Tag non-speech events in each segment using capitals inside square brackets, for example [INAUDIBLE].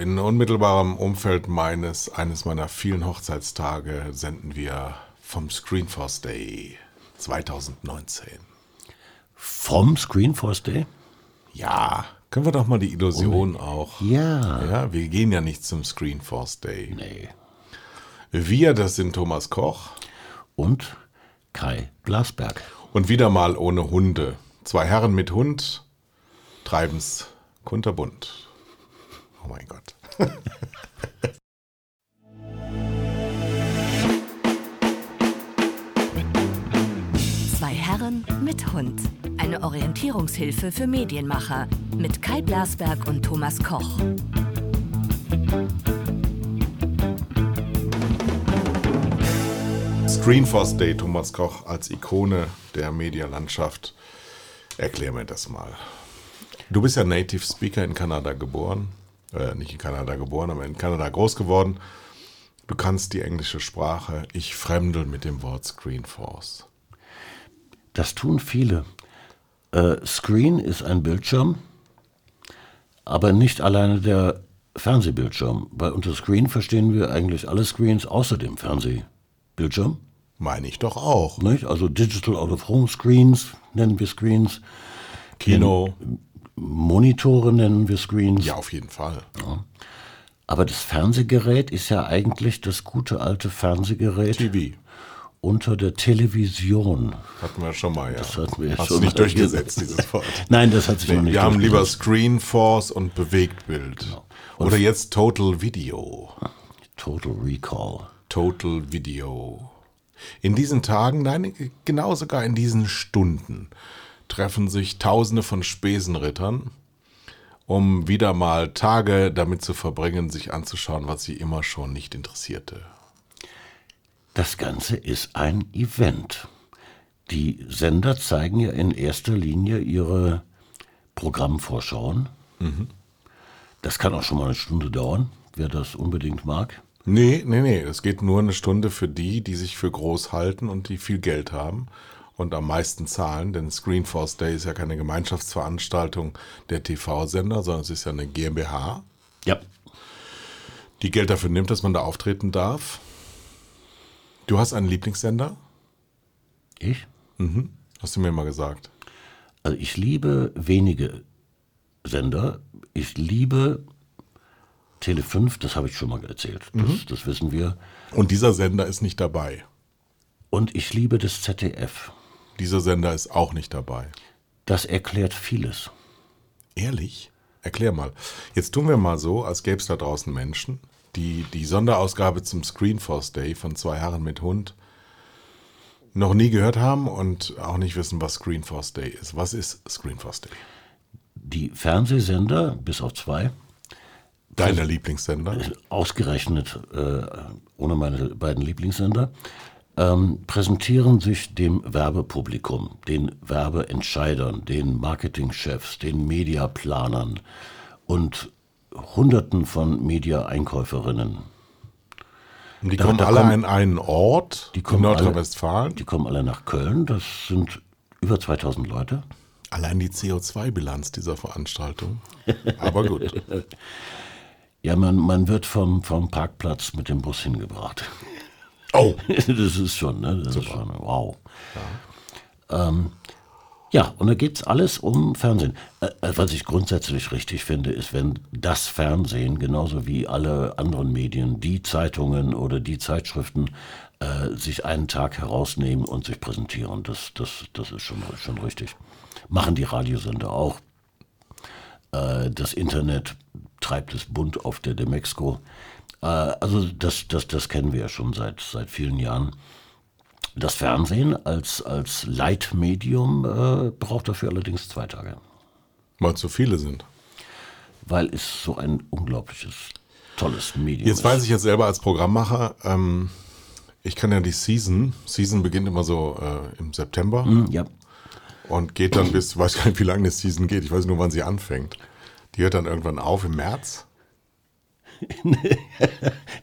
In unmittelbarem Umfeld meines, eines meiner vielen Hochzeitstage senden wir vom Screenforce Day 2019. Vom Screenforce Day? Ja, können wir doch mal die Illusion auch. Ja. Ja, wir gehen ja nicht zum Screenforce Day. Nee. Wir, das sind Thomas Koch Und Kai Blasberg. und wieder mal ohne Hunde. Zwei Herren mit Hund treiben's kunterbunt. Oh mein Gott. Zwei Herren mit Hund. Eine Orientierungshilfe für Medienmacher mit Kai Blasberg und Thomas Koch. Screenforce Day, Thomas Koch als Ikone der Medialandschaft. Erklär mir das mal. Du bist ja Native Speaker in Kanada geboren. Äh, nicht in Kanada geboren, aber in Kanada groß geworden. Du kannst die englische Sprache. Ich fremdel mit dem Wort Screenforce. Das tun viele. Äh, Screen ist ein Bildschirm, aber nicht alleine der Fernsehbildschirm. Weil unter Screen verstehen wir eigentlich alle Screens außer dem Fernsehbildschirm. Meine ich doch auch. Nicht? Also Digital Out of Home Screens nennen wir Screens. Kino. Monitore nennen wir Screens. Ja, auf jeden Fall. Aber das Fernsehgerät ist ja eigentlich das gute alte Fernsehgerät TV. unter der Television. Hatten wir schon mal, ja. Das hatten wir Hast schon du nicht mal. durchgesetzt, dieses Wort. [LAUGHS] Nein, das hat sich noch Nee, nicht wir haben lieber. Screenforce und Bewegtbild. Oder jetzt Total Video. Total Recall. Total Video. In diesen Tagen, nein, genau sogar in diesen Stunden, treffen sich Tausende von Spesenrittern, um wieder mal Tage damit zu verbringen, sich anzuschauen, was sie immer schon nicht interessierte. Das Ganze ist ein Event. Die Sender zeigen ja in erster Linie ihre Programmvorschauen. Das kann auch schon mal eine Stunde dauern, wer das unbedingt mag. Nee, nee, nee, es geht nur eine Stunde für die, die sich für groß halten und die viel Geld haben und am meisten zahlen, denn Screenforce Day ist ja keine Gemeinschaftsveranstaltung der TV-Sender, sondern es ist ja eine GmbH, Ja. die Geld dafür nimmt, dass man da auftreten darf. Du hast einen Lieblingssender? Ich? Hast du mir mal gesagt. Also ich liebe wenige Sender. Ich liebe Tele 5, das habe ich schon mal erzählt. Das, das wissen wir. Und dieser Sender ist nicht dabei. Und ich liebe das ZDF. Dieser Sender ist auch nicht dabei. Das erklärt vieles. Ehrlich? Erklär mal. Jetzt tun wir mal so, als gäbe es da draußen Menschen, die die Sonderausgabe zum Screenforce Day von zwei Herren mit Hund noch nie gehört haben und auch nicht wissen, was Screenforce Day ist. Was ist Screenforce Day? Die Fernsehsender, bis auf zwei, Deiner Lieblingssender? ausgerechnet äh, ohne meine beiden Lieblingssender, ähm, präsentieren sich dem Werbepublikum, den Werbeentscheidern, den Marketingchefs, den Mediaplanern und Hunderten von Media-Einkäuferinnen. Und die Da- kommen da alle kommen- an einen Ort Die in kommen alle- Nordrhein-Westfalen. Die kommen alle nach Köln, das sind über 2000 Leute. Allein die CO2-Bilanz dieser Veranstaltung. Aber gut. [LAUGHS] Ja, man, man wird vom, vom Parkplatz mit dem Bus hingebracht. Oh, [LAUGHS] das ist schon, ne? Das ist schon, wow. Ähm, ja, und da geht's alles um Fernsehen. Äh, äh, was ich grundsätzlich richtig finde, ist, wenn das Fernsehen, genauso wie alle anderen Medien, die Zeitungen oder die Zeitschriften, äh, sich einen Tag herausnehmen und sich präsentieren. Das, das, das ist schon, schon richtig. Machen die Radiosender auch. Äh, das Internet treibt es bunt auf der Demexco. Äh, also das, das, das kennen wir ja schon seit, seit vielen Jahren. Das Fernsehen als, als Leitmedium äh, braucht dafür allerdings zwei Tage, weil zu viele sind. weil es so ein unglaubliches, tolles Medium Jetzt ist. weiß ich jetzt selber als Programmmacher, ähm, ich kann ja die Season, Season beginnt immer so äh, im September Hm, Ja, und geht dann bis, weiß gar nicht, wie lange eine Season geht, ich weiß nur, wann sie anfängt. Die hört dann irgendwann auf im März. [LAUGHS]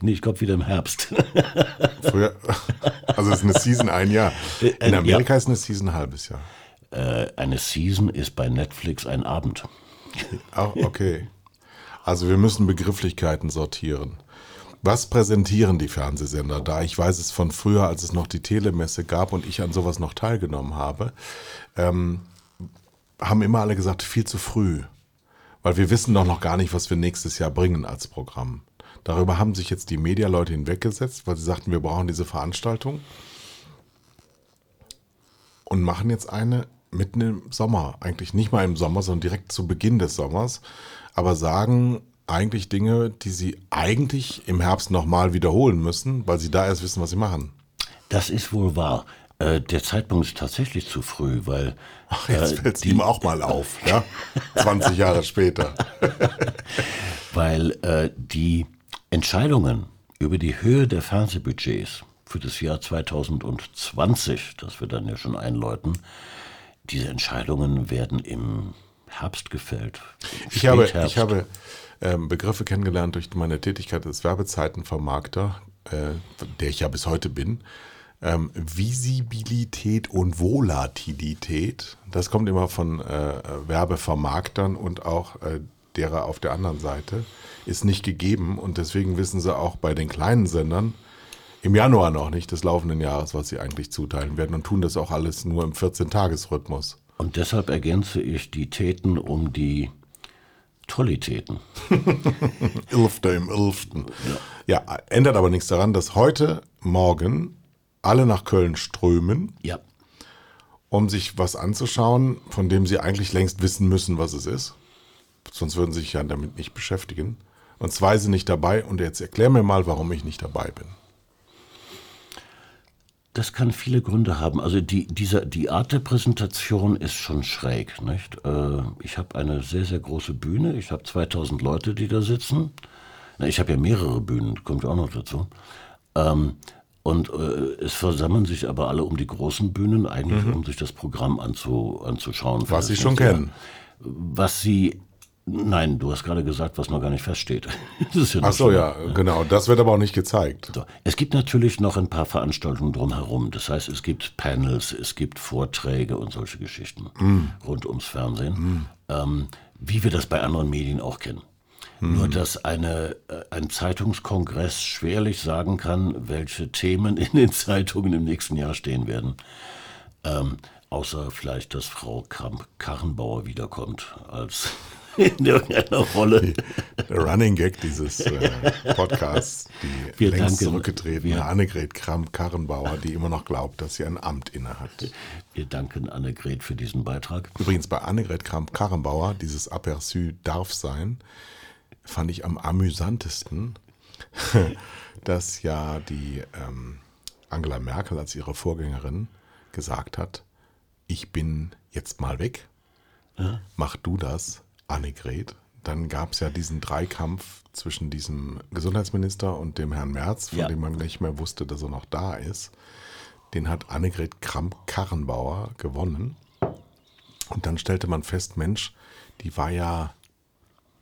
nee, ich glaube wieder im Herbst. [LAUGHS] Früher, also ist eine Season ein Jahr. In äh, Amerika ist eine Season ein halbes Jahr. äh, eine Season ist bei Netflix ein Abend. Ah, okay. Also wir müssen Begrifflichkeiten sortieren. Was präsentieren die Fernsehsender da? Ich weiß es von früher, als es noch die Telemesse gab und ich an sowas noch teilgenommen habe. Ähm, haben immer alle gesagt, viel zu früh. Weil wir wissen doch noch gar nicht, was wir nächstes Jahr bringen als Programm. Darüber haben sich jetzt die Medialeute hinweggesetzt, weil sie sagten, wir brauchen diese Veranstaltung. Und machen jetzt eine mitten im Sommer. Eigentlich nicht mal im Sommer, sondern direkt zu Beginn des Sommers. Aber sagen eigentlich Dinge, die sie eigentlich im Herbst nochmal wiederholen müssen, weil sie da erst wissen, was sie machen. Das ist wohl wahr. Äh, der Zeitpunkt ist tatsächlich zu früh, weil. Ach, jetzt äh, fällt es ihm auch mal auf, [LAUGHS] ja? 20 Jahre später. [LAUGHS] weil äh, die Entscheidungen über die Höhe der Fernsehbudgets für das Jahr 2020, das wir dann ja schon einläuten, diese Entscheidungen werden im Herbst gefällt. Ich habe, ich habe ähm, Begriffe kennengelernt durch meine Tätigkeit als Werbezeitenvermarkter, äh, der ich ja bis heute bin. Ähm, Visibilität und Volatilität, das kommt immer von äh, Werbevermarktern und auch äh, derer auf der anderen Seite, ist nicht gegeben. Und deswegen wissen sie auch bei den kleinen Sendern im Januar noch nicht des laufenden Jahres, was sie eigentlich zuteilen werden und tun das auch alles nur im 14-Tages-Rhythmus. Und deshalb ergänze ich die Täten um die Tollitäten. [LAUGHS] Ilfte im Ilften. Ja. ja, ändert aber nichts daran, dass heute Morgen alle nach Köln strömen, ja. um sich was anzuschauen, von dem sie eigentlich längst wissen müssen, was es ist. Sonst würden sie sich ja damit nicht beschäftigen. Und zwei sind nicht dabei. Und jetzt erklär mir mal, warum ich nicht dabei bin. Das kann viele Gründe haben. Also die, dieser, die Art der Präsentation ist schon schräg. Nicht? Äh, ich habe eine sehr, sehr große Bühne. Ich habe 2000 Leute, die da sitzen. Ich habe ja mehrere Bühnen, kommt auch noch dazu. Und äh, es versammeln sich aber alle um die großen Bühnen, eigentlich mhm. um sich das Programm anzu, anzuschauen. Was Sie schon kennen. Was Sie Nein, du hast gerade gesagt, was noch gar nicht feststeht. [LAUGHS] ja Ach so, ja, genau. Das wird aber auch nicht gezeigt. So. Es gibt natürlich noch ein paar Veranstaltungen drumherum. Das heißt, es gibt Panels, es gibt Vorträge und solche Geschichten mm. rund ums Fernsehen, mm. ähm, wie wir das bei anderen Medien auch kennen. Mhm. Nur dass eine, äh, ein Zeitungskongress schwerlich sagen kann, welche Themen in den Zeitungen im nächsten Jahr stehen werden. Ähm, außer vielleicht, dass Frau Kramp-Karrenbauer wiederkommt als [LAUGHS] in irgendeiner Rolle. [LAUGHS] Der Running Gag dieses äh, Podcasts, die [LAUGHS] wir längst danken, zurückgetretene Annegret Kramp-Karrenbauer, die immer noch glaubt, dass sie ein Amt innehat. Wir danken Annegret für diesen Beitrag. Übrigens bei Annegret Kramp-Karrenbauer, dieses Aperçu darf sein, fand ich am amüsantesten, [LAUGHS] dass ja die ähm, Angela Merkel als ihre Vorgängerin gesagt hat, ich bin jetzt mal weg, ja. mach du das, Annegret. Dann gab es ja diesen Dreikampf zwischen diesem Gesundheitsminister und dem Herrn Merz, von ja. dem man nicht mehr wusste, dass er noch da ist. Den hat Annegret Kramp-Karrenbauer gewonnen. Und dann stellte man fest, Mensch, die war ja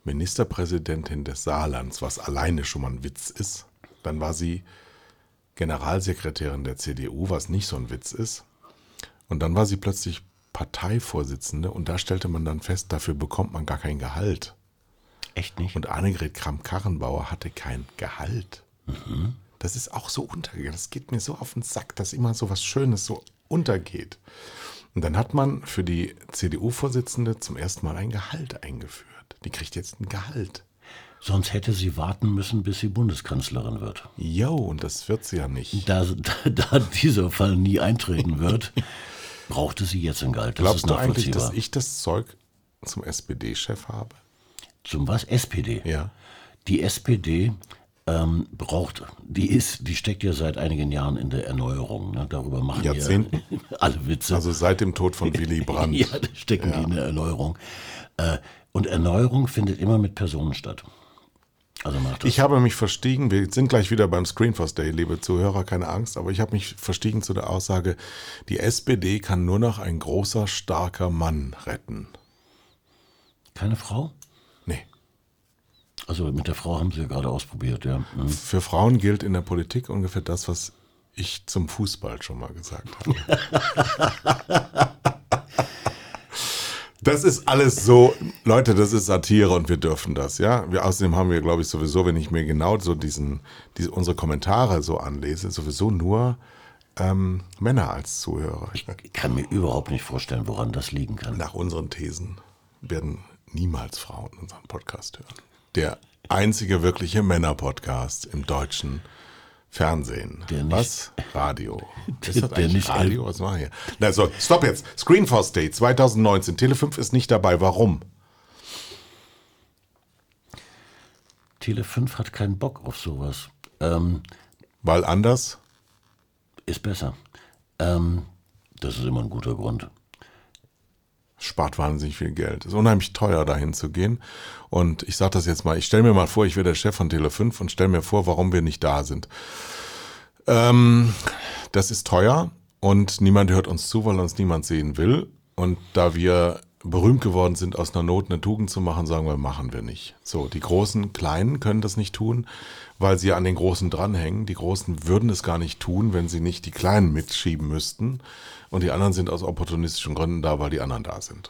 Ministerpräsidentin des Saarlands, was alleine schon mal ein Witz ist. Dann war sie Generalsekretärin der CDU, was nicht so ein Witz ist. Und dann war sie plötzlich Parteivorsitzende und da stellte man dann fest, dafür bekommt man gar kein Gehalt. Echt nicht? Und Annegret Kramp-Karrenbauer hatte kein Gehalt. Mhm. Das ist auch so untergegangen. Das geht mir so auf den Sack, dass immer so was Schönes so untergeht. Und dann hat man für die CDU-Vorsitzende zum ersten Mal ein Gehalt eingeführt. Die kriegt jetzt ein Gehalt. Sonst hätte sie warten müssen, bis sie Bundeskanzlerin wird. Jo, und das wird sie ja nicht. Da, da, da dieser Fall nie eintreten [LAUGHS] wird, brauchte sie jetzt ein Gehalt. Das Glaubst du eigentlich, dass ich das Zeug zum SPD-Chef habe? Zum was? SPD? Ja. Die SPD ähm, braucht, die ist, die steckt ja seit einigen Jahren in der Erneuerung. Ne? Darüber machen Jahrzehnten? [LAUGHS] alle Witze. Also seit dem Tod von [LAUGHS] Willy Brandt. ja, da stecken ja. die in der Erneuerung. Äh, und Erneuerung findet immer mit Personen statt. Also ich habe mich verstiegen, wir sind gleich wieder beim Screenforce Day, liebe Zuhörer, keine Angst, aber ich habe mich verstiegen zu der Aussage, die SPD kann nur noch ein großer, starker Mann retten. Keine Frau? Nee. Also mit der Frau haben Sie ja gerade ausprobiert, ja. Mhm. Für Frauen gilt in der Politik ungefähr das, was ich zum Fußball schon mal gesagt habe. [LAUGHS] Das ist alles so, Leute, das ist Satire und wir dürfen das, ja. Wir, außerdem haben wir, glaube ich, sowieso, wenn ich mir genau so diesen, diese, unsere Kommentare so anlese, sowieso nur ähm, Männer als Zuhörer. Ich kann mir überhaupt nicht vorstellen, woran das liegen kann. Nach unseren Thesen werden niemals Frauen unseren Podcast hören. Der einzige wirkliche Männer-Podcast im deutschen Fernsehen. Der nicht- Was? Radio. [LAUGHS] Ist Der- das der nicht- Radio? Was war hier? Na, so, stopp jetzt. Screenforce Day 2019. Tele 5 ist nicht dabei. Warum? Tele 5 hat keinen Bock auf sowas. Ähm, Weil anders? ist besser. Ähm, das ist immer ein guter Grund. Spart wahnsinnig viel Geld. Ist unheimlich teuer, dahin zu gehen. Und ich sage das jetzt mal, ich stelle mir mal vor, ich wäre der Chef von Tele5 und stelle mir vor, warum wir nicht da sind. Ähm, das ist teuer und niemand hört uns zu, weil uns niemand sehen will. Und da wir berühmt geworden sind, aus einer Not eine Tugend zu machen, sagen wir, machen wir nicht. So, die großen Kleinen können das nicht tun, weil sie an den Großen dranhängen. Die Großen würden es gar nicht tun, wenn sie nicht die Kleinen mitschieben müssten. Und die anderen sind aus opportunistischen Gründen da, weil die anderen da sind.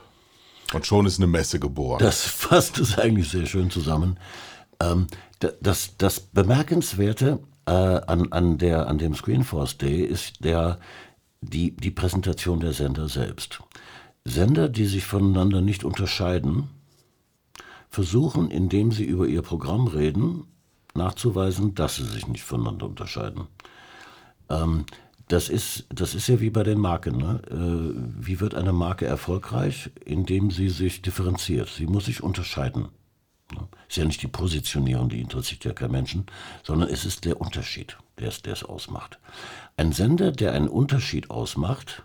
Und schon ist eine Messe geboren. Das fasst es eigentlich sehr schön zusammen. Ähm, da- das, das Bemerkenswerte äh, an, an, der, an dem Screenforce Day ist der, die, die Präsentation der Sender selbst. Sender, die sich voneinander nicht unterscheiden, versuchen, indem sie über ihr Programm reden, nachzuweisen, dass sie sich nicht voneinander unterscheiden. Ähm, das ist, das ist ja wie bei den Marken. Ne? Äh, wie wird eine Marke erfolgreich? Indem sie sich differenziert. Sie muss sich unterscheiden. Ne? Ist ja nicht die Positionierung, die interessiert ja kein Menschen, sondern es ist der Unterschied, der es, der es ausmacht. Ein Sender, der einen Unterschied ausmacht,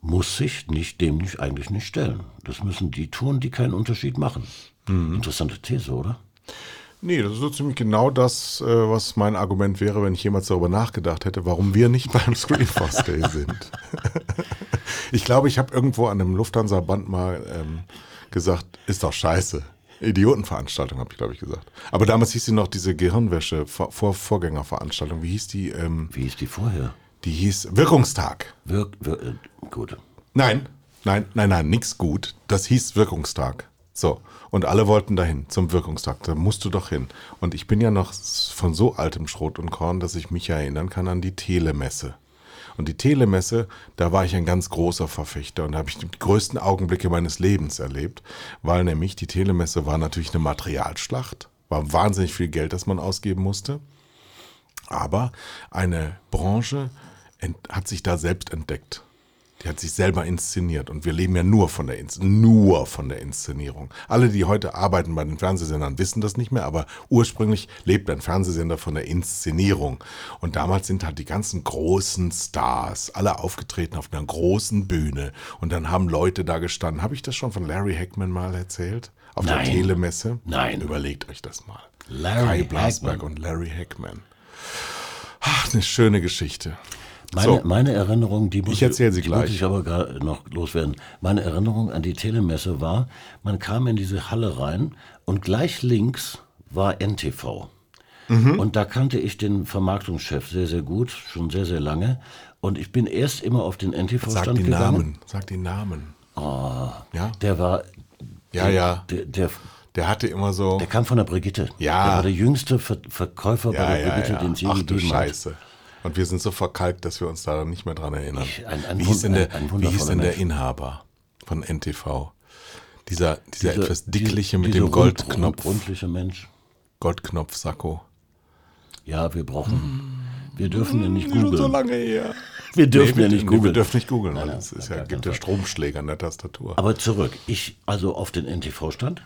muss sich nicht, dem nicht, eigentlich nicht stellen. Das müssen die tun, die keinen Unterschied machen. Interessante These, oder? Nee, das ist so ziemlich genau das, äh, was mein Argument wäre, wenn ich jemals darüber nachgedacht hätte, warum wir nicht beim [LAUGHS] Screenforce Day sind. ich glaube, ich habe irgendwo an einem Lufthansa-Band mal ähm, gesagt, ist doch scheiße. Idiotenveranstaltung, habe ich, glaube ich, gesagt. Aber damals hieß sie noch diese Gehirnwäsche, Vor Vor- Vorgängerveranstaltung. Wie hieß die? Ähm, Wie ist die vorher? die hieß Wirkungstag. Wirk, wir, äh, gut. Nein, nein, nein, nein, nix gut. Das hieß Wirkungstag. So. Und alle wollten dahin zum Wirkungstag. Da musst du doch hin. Und ich bin ja noch von so altem Schrot und Korn, dass ich mich erinnern kann an die Telemesse. Und die Telemesse, da war ich ein ganz großer Verfechter und da habe ich die größten Augenblicke meines Lebens erlebt, weil nämlich die Telemesse war natürlich eine Materialschlacht, war wahnsinnig viel Geld, das man ausgeben musste. Aber eine Branche hat sich da selbst entdeckt. Die hat sich selber inszeniert und wir leben ja nur von der Ins nur von der Inszenierung. Alle, die heute arbeiten bei den Fernsehsendern, wissen das nicht mehr, aber ursprünglich lebt ein Fernsehsender von der Inszenierung. Und damals sind halt die ganzen großen Stars alle aufgetreten auf einer großen Bühne und dann haben Leute da gestanden. Habe ich das schon von Larry Hackman mal erzählt? Auf der Nein. Telemesse? Nein. Überlegt euch das mal. Larry Kai Blasberg Hackman. und Larry Hackman. Ach, eine schöne Geschichte. Meine, So. meine Erinnerung, die muss Ich erzähl sie gleich. Muss ich aber gerade noch loswerden. Meine Erinnerung an die Telemesse war, man kam in diese Halle rein und gleich links war NTV. Mhm. Und da kannte ich den Vermarktungschef sehr, sehr gut, schon sehr, sehr lange. Und ich bin erst immer auf den NTV-Stand gegangen. Namen. Sag die Namen. ja, Der war, ja, ja. der, der, Der hatte immer so. der kam von der Brigitte. Ja. Der war der jüngste Ver Verkäufer ja, bei der ja, Brigitte, ja. den es je Ach du gegeben hat. Und wir sind so verkalkt, dass wir uns da nicht mehr dran erinnern. Ich- ein- ein wie hieß denn der, wie hieß denn der. Inhaber von NTV? Dieser, dieser Diese- etwas dickliche mit dem Goldknopf, Rundliche Mensch. Goldknopf-Sakko. Ja, wir brauchen. Wir dürfen ja nicht Schon so googeln. lange her. Wir dürfen Nee, ja nicht nee, Wir googeln. dürfen nicht googeln, weil es ist ja, gibt ja Stromschläge an der Tastatur. Aber zurück. Ich also auf den NTV stand.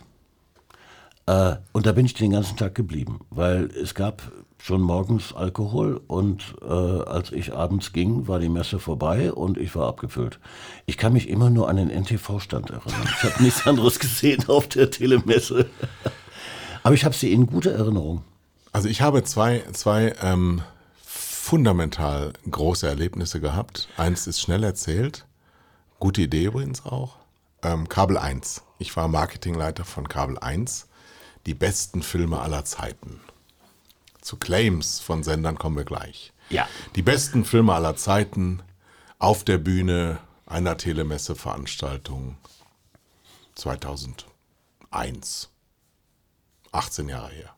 Äh, und da bin ich den ganzen Tag geblieben, weil es gab schon morgens Alkohol und äh, als ich abends ging, war die Messe vorbei und ich war abgefüllt. Ich kann mich immer nur an den NTV-Stand erinnern. Ich habe nichts anderes gesehen auf der Telemesse. Aber ich habe sie in guter Erinnerung. Also ich habe zwei, zwei ähm, fundamental große Erlebnisse gehabt. Eins ist schnell erzählt. Gute Idee übrigens auch. Ähm, Kabel 1. Ich war Marketingleiter von Kabel 1. Die besten Filme aller Zeiten. Zu Claims von Sendern kommen wir gleich. Ja. Die besten Filme aller Zeiten auf der Bühne einer Telemesse-Veranstaltung. 2001. 18 Jahre her.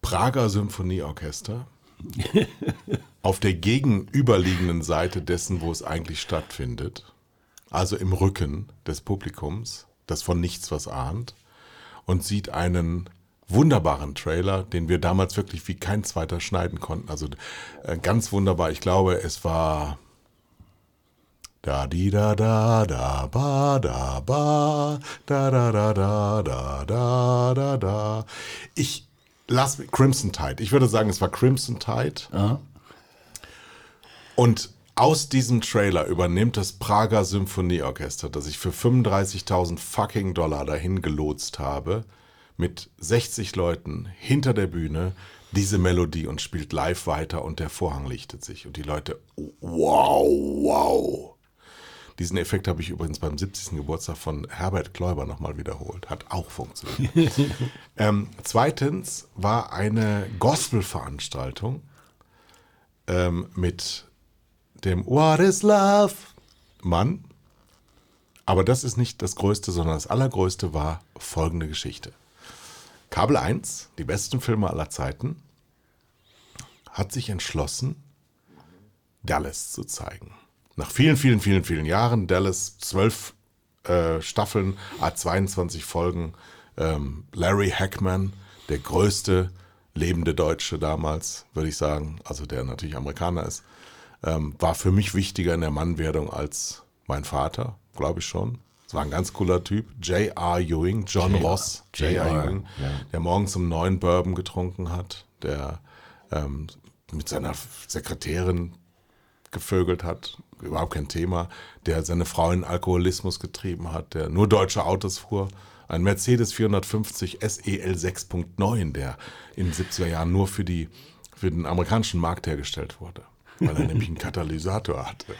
Prager Symphonieorchester. [LAUGHS] auf der gegenüberliegenden Seite dessen, wo es eigentlich stattfindet. Also im Rücken des Publikums, das von nichts was ahnt. Und sieht einen wunderbaren Trailer, den wir damals wirklich wie kein zweiter schneiden konnten. Also äh, ganz wunderbar. Ich glaube, es war da di da da da ba da ba da da da da da da da da. Ich lass Crimson Tide. Ich würde sagen, es war Crimson Tide. Ja. Und aus diesem Trailer übernimmt das Prager Symphonieorchester, das ich für 35.000 fucking Dollar dahin gelotst habe, mit 60 Leuten hinter der Bühne diese Melodie und spielt live weiter und der Vorhang lichtet sich und die Leute, wow, wow. Diesen Effekt habe ich übrigens beim 70. Geburtstag von Herbert Kläuber nochmal wiederholt. Hat auch funktioniert. [LAUGHS] ähm, zweitens war eine Gospel-Veranstaltung ähm, mit dem What is Love Mann. Aber das ist nicht das Größte, sondern das Allergrößte war folgende Geschichte. Kabel 1, die besten Filme aller Zeiten, hat sich entschlossen, Dallas zu zeigen. Nach vielen, vielen, vielen, vielen Jahren, Dallas, zwölf äh, Staffeln, A22 Folgen, ähm, Larry Hackman, der größte lebende Deutsche damals, würde ich sagen, also der natürlich Amerikaner ist, ähm, war für mich wichtiger in der Mannwerdung als mein Vater, glaube ich schon. War ein ganz cooler Typ. J.R. Ewing, John Ross, J.R. Ewing, ja. der morgens um neun Bourbon getrunken hat, der ähm, mit seiner Sekretärin gevögelt hat, überhaupt kein Thema, der seine Frau in Alkoholismus getrieben hat, der nur deutsche Autos fuhr. Ein Mercedes 450 SEL 6.9, der in den 70er Jahren nur für, die, für den amerikanischen Markt hergestellt wurde, weil er [LAUGHS] nämlich einen Katalysator hatte.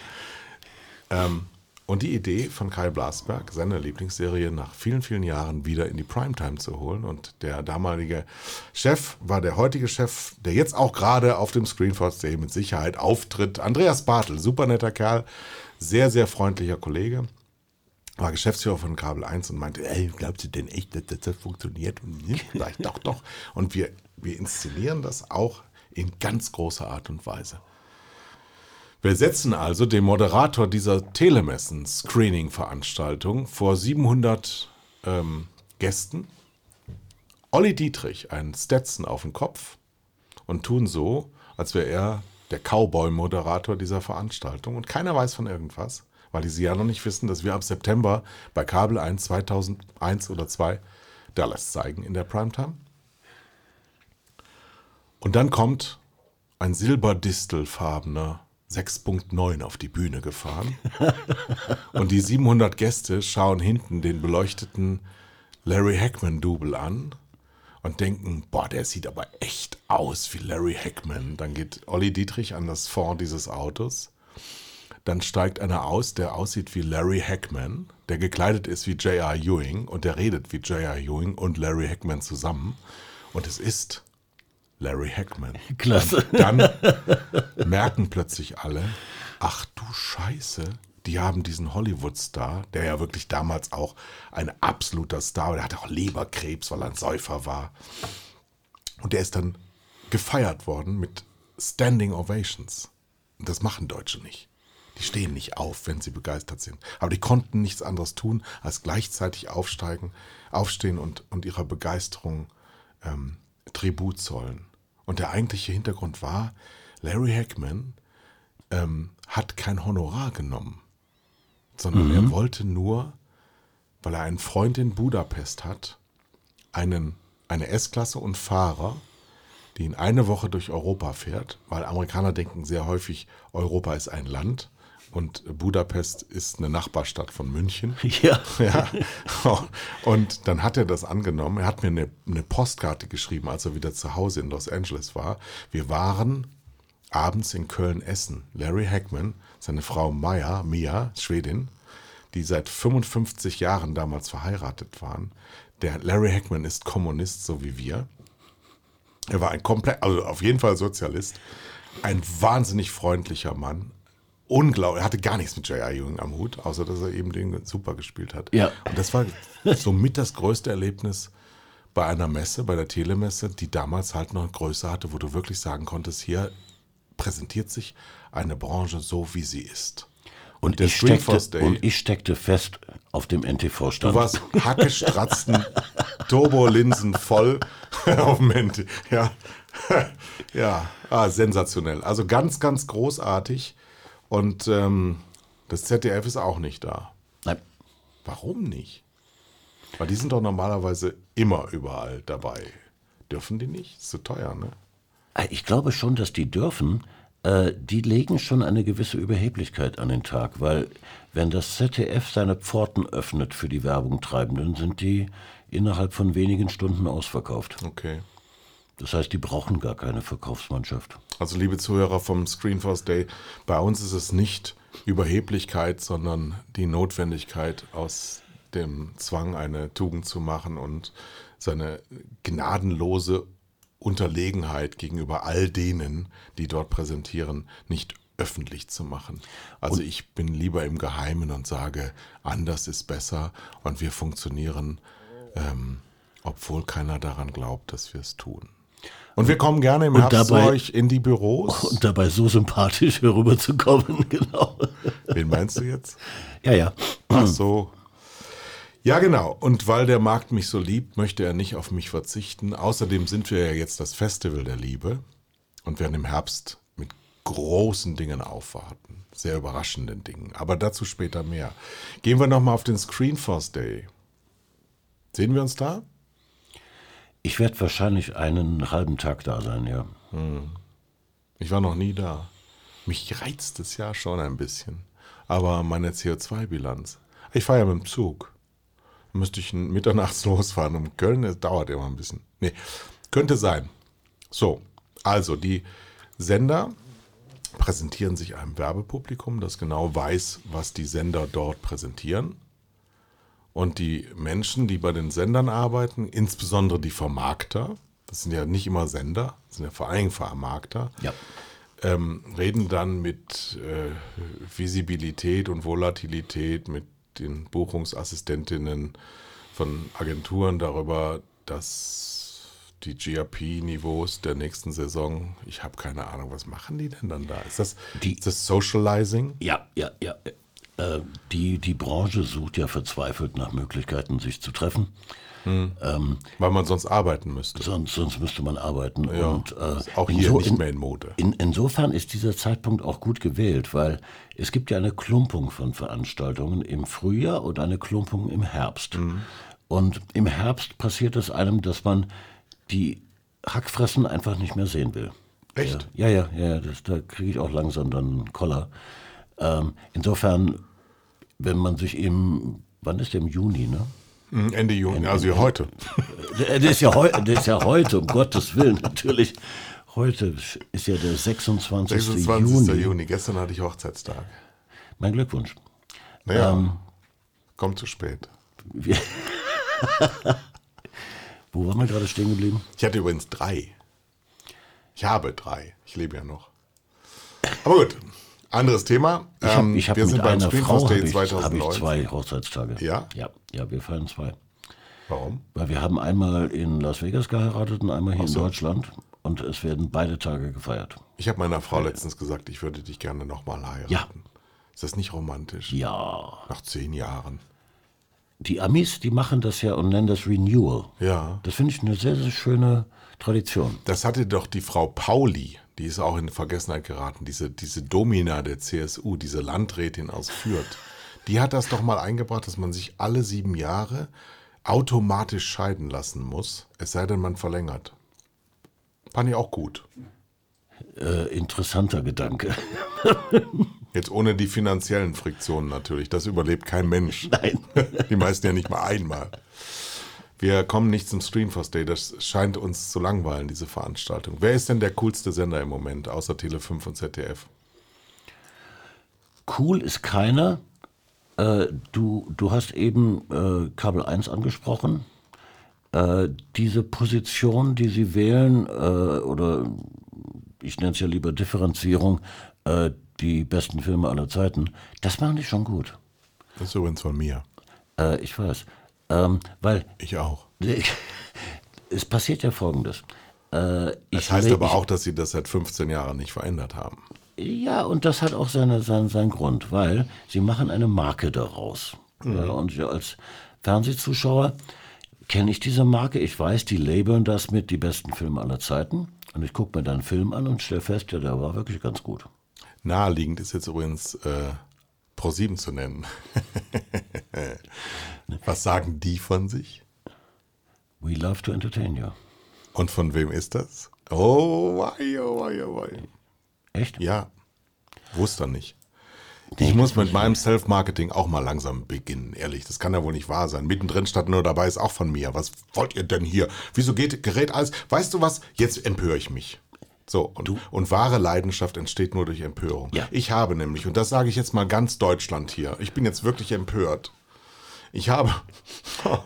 Ähm, und die Idee von Kai Blasberg, seine Lieblingsserie nach vielen, vielen Jahren wieder in die Primetime zu holen. Und der damalige Chef war der heutige Chef, der jetzt auch gerade auf dem Screenforce Day mit Sicherheit auftritt. Andreas Bartel, super netter Kerl, sehr, sehr freundlicher Kollege. War Geschäftsführer von Kabel 1 und meinte, ey, glaubst du denn echt, dass das funktioniert? Und ich sag ich, doch, doch. Und wir, wir inszenieren das auch in ganz großer Art und Weise. Wir setzen also den Moderator dieser Telemessen-Screening-Veranstaltung vor 700 ähm, Gästen, Olli Dietrich, einen Stetson auf den Kopf und tun so, als wäre er der Cowboy-Moderator dieser Veranstaltung und keiner weiß von irgendwas, weil die sie ja noch nicht wissen, dass wir ab September bei Kabel 1 2001 oder 2 Dallas zeigen in der Primetime. Und dann kommt ein silberdistelfarbener 6.9 auf die Bühne gefahren. [LAUGHS] und die 700 Gäste schauen hinten den beleuchteten Larry Hackman-Double an und denken, boah, der sieht aber echt aus wie Larry Hackman. Dann geht Olli Dietrich an das Fond dieses Autos. Dann steigt einer aus, der aussieht wie Larry Hackman, der gekleidet ist wie J.R. Ewing und der redet wie J.R. Ewing und Larry Hackman zusammen. Und es ist Larry Hackman. [LAUGHS] Klasse. Und dann merken plötzlich alle, ach du Scheiße, die haben diesen Hollywood-Star, der ja wirklich damals auch ein absoluter Star war, der hatte auch Leberkrebs, weil er ein Säufer war. Und der ist dann gefeiert worden mit Standing Ovations. Und das machen Deutsche nicht. Die stehen nicht auf, wenn sie begeistert sind. Aber die konnten nichts anderes tun, als gleichzeitig aufsteigen, aufstehen und, und ihrer Begeisterung ähm, Tribut zollen. Und der eigentliche Hintergrund war, Larry Hackman ähm, hat kein Honorar genommen, sondern mhm. er wollte nur, weil er einen Freund in Budapest hat, einen, eine S-Klasse und Fahrer, die in eine Woche durch Europa fährt, weil Amerikaner denken sehr häufig, Europa ist ein Land und Budapest ist eine Nachbarstadt von München. [LAUGHS] Ja. ja. [LAUGHS] Und dann hat er das angenommen. Er hat mir eine, eine Postkarte geschrieben, als er wieder zu Hause in Los Angeles war. Wir waren abends in Köln essen. Larry Hackman, seine Frau Maya, Mia, Schwedin, die seit 55 Jahren damals verheiratet waren. Der Larry Hackman ist Kommunist, so wie wir. Er war ein komplett, also auf jeden Fall Sozialist, ein wahnsinnig freundlicher Mann, unglaublich. Er hatte gar nichts mit J.R. Ewing am Hut, außer dass er eben den super gespielt hat. Ja. Und das war somit das größte Erlebnis bei einer Messe, bei der Telemesse, die damals halt noch eine Größe hatte, wo du wirklich sagen konntest, hier präsentiert sich eine Branche so, wie sie ist. Und, der ich steckte, und ich steckte fest auf dem NTV-Stand. Du warst Hackestratzen, [LAUGHS] Turbolinsen voll [LAUGHS] auf dem Handy. Ja, [LAUGHS] ja ah, sensationell. Also ganz, ganz großartig. Und ähm, das ZDF ist auch nicht da. Nein, Warum nicht? Weil die sind doch normalerweise immer überall dabei. Dürfen die nicht? Ist zu teuer, ne? Äh, Ich glaube schon, dass die dürfen. Äh, Die legen schon eine gewisse Überheblichkeit an den Tag, weil wenn das ZDF seine Pforten öffnet für die Werbung Treibenden, sind die innerhalb von wenigen Stunden ausverkauft. Okay. Das heißt, die brauchen gar keine Verkaufsmannschaft. Also liebe Zuhörer vom Screenforce Day, bei uns ist es nicht Überheblichkeit, sondern die Notwendigkeit aus dem Zwang, eine Tugend zu machen und seine gnadenlose Unterlegenheit gegenüber all denen, die dort präsentieren, nicht öffentlich zu machen. Also ich bin lieber im Geheimen und sage, anders ist besser und wir funktionieren, ähm, obwohl keiner daran glaubt, dass wir es tun. Und wir kommen gerne im Und Herbst dabei- zu euch in die Büros. Und dabei so sympathisch herüberzukommen, [LAUGHS] genau. Wen meinst du jetzt? Ja, ja. Ach so. Ja, genau. Und weil der Markt mich so liebt, möchte er nicht auf mich verzichten. Außerdem sind wir ja jetzt das Festival der Liebe und werden im Herbst mit großen Dingen aufwarten. Sehr überraschenden Dingen. Aber dazu später mehr. Gehen wir nochmal auf den Screenforce Day. Sehen wir uns da? Ich werde wahrscheinlich einen halben Tag da sein, ja. Ich war noch nie da. Mich reizt es ja schon ein bisschen. Aber meine CO2-Bilanz. Ich fahre ja mit dem Zug. Müsste ich mitternachts [LAUGHS] losfahren. Um Köln, das dauert immer ein bisschen. Nee, könnte sein. So, also die Sender präsentieren sich einem Werbepublikum, das genau weiß, was die Sender dort präsentieren. Und die Menschen, die bei den Sendern arbeiten, insbesondere die Vermarkter, das sind ja nicht immer Sender, das sind ja vor allem Vermarkter, Ja. ähm, reden dann mit äh, Visibilität und Volatilität, mit den Buchungsassistentinnen von Agenturen darüber, dass die GRP-Niveaus der nächsten Saison, ich habe keine Ahnung, was machen die denn dann da? Ist das, Die- ist das Socializing? Ja, ja, ja. Äh, die, die Branche sucht ja verzweifelt nach Möglichkeiten, sich zu treffen. Weil man sonst arbeiten müsste. Sonst, sonst müsste man arbeiten. Ja, Und, äh, auch hier nicht mehr in Mode. In, insofern ist dieser Zeitpunkt auch gut gewählt, weil es gibt ja eine Klumpung von Veranstaltungen im Frühjahr und eine Klumpung im Herbst. Mhm. Und im Herbst passiert es einem, dass man die Hackfressen einfach nicht mehr sehen will. Echt? Ja, ja, ja, ja das, da kriege ich auch langsam dann einen Koller. Ähm, insofern, wenn man sich im, wann ist der im Juni, ne? Hm, Ende Juni, also heute. [LAUGHS] Der, ist ja heu, der ist ja heute, um Gottes Willen, natürlich. Heute ist ja der 26. 26. Juni. Juni. Gestern hatte ich Hochzeitstag. Mein Glückwunsch. Naja, Ähm. kommt zu spät. [LAUGHS] Wo waren wir gerade stehen geblieben? Ich hatte übrigens drei. Ich habe drei. Ich lebe ja noch. Aber gut, anderes Thema. Ich habe Ähm, ich hab wir mit sind beim hab Day ich, hab ich 2009. zwei Hochzeitstage. Ja? Ja, ja, wir feiern zwei. Warum? Weil wir haben einmal in Las Vegas geheiratet und einmal hier so. in Deutschland. Und es werden beide Tage gefeiert. Ich habe meiner Frau letztens gesagt, ich würde dich gerne nochmal heiraten. Ja. Ist das nicht romantisch? Ja. Nach zehn Jahren. Die Amis, die machen das ja und nennen das Renewal. Ja. Das finde ich eine sehr, sehr schöne Tradition. Das hatte doch die Frau Pauli, die ist auch in Vergessenheit geraten, diese, diese Domina der CSU, diese Landrätin aus Fürth. Die hat das doch mal eingebracht, dass man sich alle sieben Jahre automatisch scheiden lassen muss, es sei denn, man verlängert. Fand ich auch gut. Äh, interessanter Gedanke. [LAUGHS] Jetzt ohne die finanziellen Friktionen natürlich. Das überlebt kein Mensch. Nein. [LAUGHS] Die meisten ja nicht mal einmal. Wir kommen nicht zum Streamforce Day. Das scheint uns zu langweilen, diese Veranstaltung. Wer ist denn der coolste Sender im Moment, außer Tele 5 und ZDF? Cool ist keiner. Äh, du, du hast eben äh, Kabel 1 angesprochen. Äh, diese Position, die sie wählen, äh, oder ich nenne es ja lieber Differenzierung, äh, die besten Filme aller Zeiten, das machen die schon gut. Das ist übrigens von mir. Äh, ich weiß. Ähm, weil Ich auch. [LAUGHS] es passiert ja Folgendes. Äh, ich Das heißt aber auch, dass sie das seit 15 Jahren nicht verändert haben. Ja, und das hat auch seine, seinen, seinen Grund, weil sie machen eine Marke daraus. Ja, und als Fernsehzuschauer kenne ich diese Marke. Ich weiß, die labeln das mit die besten Filme aller Zeiten. Und ich gucke mir dann einen Film an und stelle fest, ja, der war wirklich ganz gut. Naheliegend ist jetzt übrigens äh, Pro7 zu nennen. [LAUGHS] Was sagen die von sich? We love to entertain you. Und von wem ist das? Oh, wei, oh, wei, oh, wei. Echt? Ja, wusste nicht. Ich muss mit meinem Self-Marketing auch mal langsam beginnen, ehrlich. Das kann ja wohl nicht wahr sein. Mittendrin statt nur dabei ist auch von mir. Was wollt ihr denn hier? Wieso geht, gerät alles? Weißt du was? Jetzt empöre ich mich. So, und, und wahre Leidenschaft entsteht nur durch Empörung. Ja. Ich habe nämlich, und das sage ich jetzt mal ganz Deutschland hier, ich bin jetzt wirklich empört. Ich habe, [LAUGHS]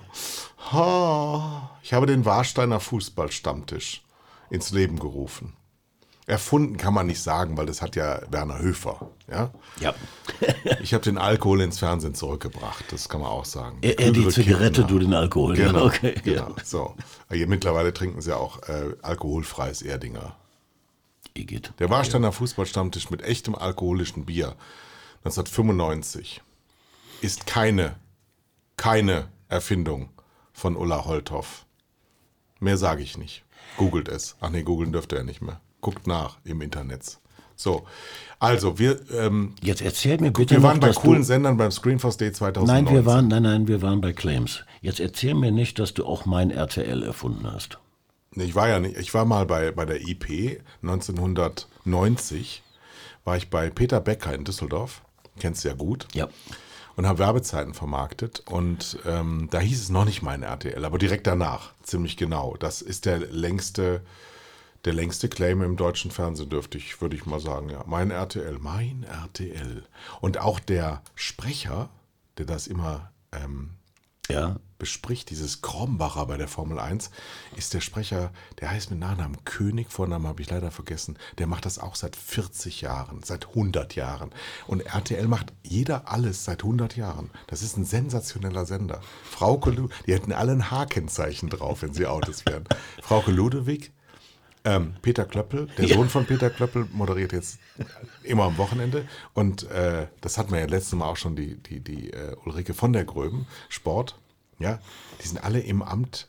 ich habe den Warsteiner Fußballstammtisch ins Leben gerufen. Erfunden kann man nicht sagen, weil das hat ja Werner Höfer. Ja? Ja. [LAUGHS] Ich habe den Alkohol ins Fernsehen zurückgebracht, das kann man auch sagen. Er, er die Zigarette, du den Alkohol. Ja, Genau, okay. genau. Ja. So. Hier mittlerweile trinken sie auch äh, alkoholfreies Erdinger. Igitt. Der Warsteiner Fußballstammtisch mit echtem alkoholischen Bier 1995 ist keine, keine Erfindung von Ulla Holthoff. Mehr sage ich nicht. Googelt es. Ach nee, googeln dürft ihr ja nicht mehr. Guckt nach im Internet. So, also wir, ähm, Jetzt erzähl mir bitte wir waren noch, bei coolen du, Sendern beim Screenforce Day 2019. Nein, wir waren, nein, nein, wir waren bei Claims. Jetzt erzähl mir nicht, dass du auch mein RTL erfunden hast. Nee, Ich war ja nicht, ich war mal bei, bei der IP 1990, war ich bei Peter Becker in Düsseldorf, kennst du ja gut, Ja. und habe Werbezeiten vermarktet und ähm, da hieß es noch nicht mein RTL, aber direkt danach, ziemlich genau. Das ist der längste, der längste Claim im deutschen Fernsehen, dürfte ich, würde ich mal sagen, ja. Mein RTL, mein RTL. Und auch der Sprecher, der das immer ähm, Ja. Bespricht, dieses Krombacher bei der Formel 1, ist der Sprecher, der heißt mit Nachnamen König, Vornamen habe ich leider vergessen, der macht das auch seit 40 Jahren, seit 100 Jahren. Und RTL macht jeder alles seit 100 Jahren. Das ist ein sensationeller Sender. Frauke die hätten alle ein H-Kennzeichen drauf, wenn sie Autos wären. [LAUGHS] Frauke Ludwig, ähm, Peter Klöppel, der Sohn von Peter Klöppel, moderiert jetzt immer am Wochenende. Und äh, das hatten wir ja letztes Mal auch schon, die, die, die äh, Ulrike von der Gröben, Sport. Ja, die sind alle im Amt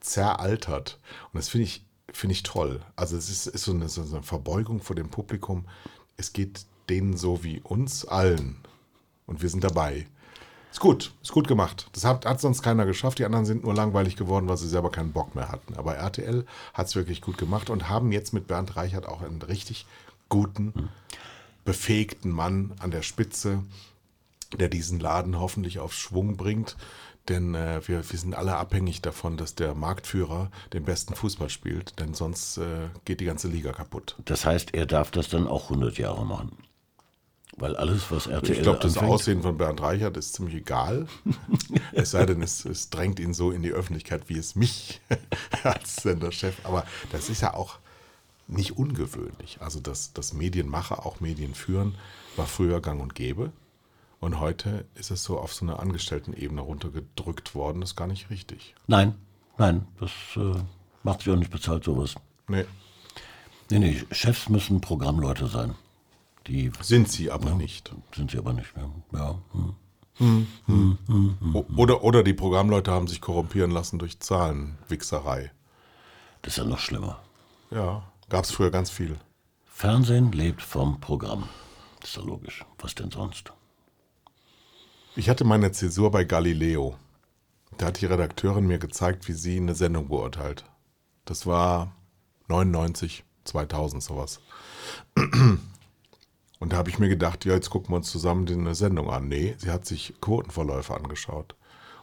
zeraltert. Und das finde ich, finde ich toll. Also es ist, ist so, eine, so eine Verbeugung vor dem Publikum. Es geht denen so wie uns allen. Und wir sind dabei. Ist gut, ist gut gemacht. Das hat, hat sonst keiner geschafft. Die anderen sind nur langweilig geworden, weil sie selber keinen Bock mehr hatten. Aber RTL hat es wirklich gut gemacht und haben jetzt mit Bernd Reichert auch einen richtig guten, befähigten Mann an der Spitze, der diesen Laden hoffentlich auf Schwung bringt. Denn äh, wir, wir sind alle abhängig davon, dass der Marktführer den besten Fußball spielt. Denn sonst äh, geht die ganze Liga kaputt. Das heißt, er darf das dann auch 100 Jahre machen. Weil alles, was RTL Ich glaube, das anfängt, Aussehen von Bernd Reichert ist ziemlich egal. [LAUGHS] es sei denn, es, es drängt ihn so in die Öffentlichkeit, wie es mich [LAUGHS] als Senderchef. Aber das ist ja auch nicht ungewöhnlich. Also, dass, dass Medienmacher auch Medien führen, war früher gang und gäbe. Und heute ist es so auf so einer Angestelltenebene runtergedrückt worden. Das ist gar nicht richtig. Nein, nein, das äh, macht sich auch nicht bezahlt, sowas. Nee, Nee, nee, Chefs müssen Programmleute sein. Die sind sie aber nicht. sind sie aber nicht mehr. Ja. hm. O- Oder, oder die Programmleute haben sich korrumpieren lassen durch Zahlenwichserei. Das ist ja noch schlimmer. Ja, gab es früher ganz viel. Fernsehen lebt vom Programm. Das ist ja logisch. Was denn sonst? Ich hatte meine Zäsur bei Galileo. Da hat die Redakteurin mir gezeigt, wie sie eine Sendung beurteilt. Das war 99, 2000 sowas. [CLEARS THROAT] Und da habe ich mir gedacht, ja, jetzt gucken wir uns zusammen eine Sendung an. Nee, sie hat sich Quotenverläufe angeschaut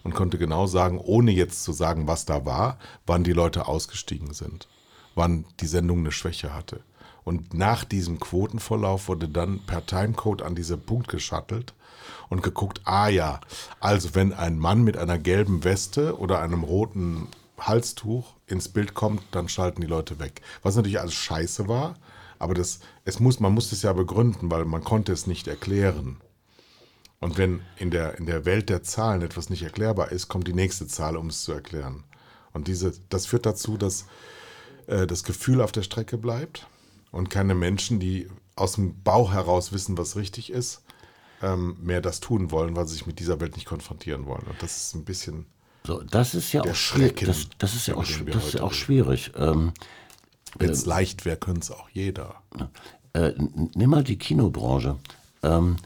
und konnte genau sagen, ohne jetzt zu sagen, was da war, wann die Leute ausgestiegen sind, wann die Sendung eine Schwäche hatte. Und nach diesem Quotenverlauf wurde dann per Timecode an diese Punkt geschattelt und geguckt, ah ja, also wenn ein Mann mit einer gelben Weste oder einem roten Halstuch ins Bild kommt, dann schalten die Leute weg. Was natürlich alles scheiße war, Aber das, es muss, man muss es ja begründen, weil man konnte es nicht erklären. Und wenn in der, in der Welt der Zahlen etwas nicht erklärbar ist, kommt die nächste Zahl, um es zu erklären. Und diese, das führt dazu, dass äh, das Gefühl auf der Strecke bleibt und keine Menschen, die aus dem Bauch heraus wissen, was richtig ist, ähm, mehr das tun wollen, weil sie sich mit dieser Welt nicht konfrontieren wollen. Und das ist ein bisschen. So, das ist ja auch schwierig. Das, das ist ja auch, das ist auch schwierig. Ähm, Wenn es leicht wäre, könnte es auch jeder. äh, nimm mal die Kinobranche. Ähm,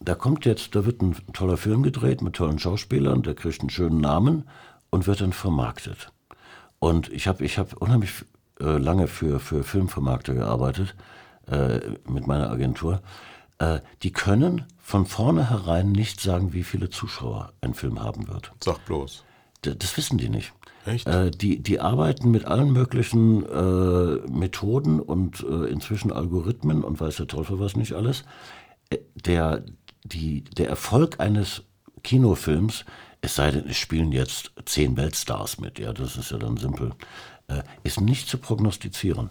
da kommt jetzt, da wird ein toller Film gedreht mit tollen Schauspielern, der kriegt einen schönen Namen und wird dann vermarktet. Und ich habe ich hab unheimlich äh, lange für, für Filmvermarkter gearbeitet äh, mit meiner Agentur. Äh, die können von vornherein nicht sagen, wie viele Zuschauer ein Film haben wird. Sag bloß. D- Das wissen die nicht. Echt? Äh, die, die arbeiten mit allen möglichen äh, Methoden und äh, inzwischen Algorithmen und weiß der Teufel was nicht alles. Äh, Der, die, der Erfolg eines Kinofilms, es sei denn, es spielen jetzt zehn Weltstars mit, ja, das ist ja dann simpel, äh, ist nicht zu prognostizieren.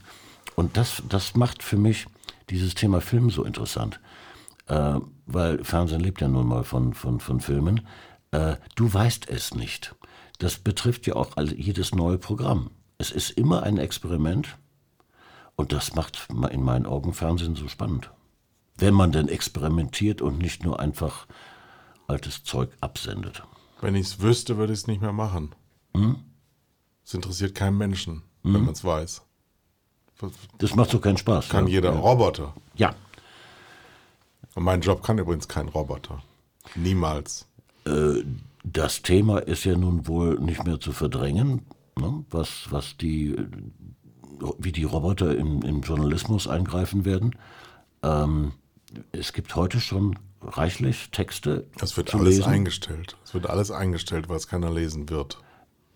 Und das, das macht für mich dieses Thema Film so interessant äh, weil Fernsehen lebt ja nun mal von, von, von Filmen. Äh, du weißt es nicht. Das betrifft ja auch jedes neue Programm. Es ist immer ein Experiment und das macht ma- in meinen Augen Fernsehen so spannend. Wenn man denn experimentiert und nicht nur einfach altes Zeug absendet. Wenn ich es wüsste, würde ich es nicht mehr machen. Es interessiert keinen Menschen, wenn man es weiß. Das macht so keinen Spaß. Kann ja. jeder Roboter. Ja, Und mein Job kann übrigens kein Roboter. Niemals. das Thema ist ja nun wohl nicht mehr zu verdrängen, ne? was, was die, äh, wie die Roboter im, im Journalismus eingreifen werden. Ähm, es gibt heute schon reichlich Texte Es wird alles lesen. eingestellt. Es wird alles eingestellt, weil es keiner lesen wird.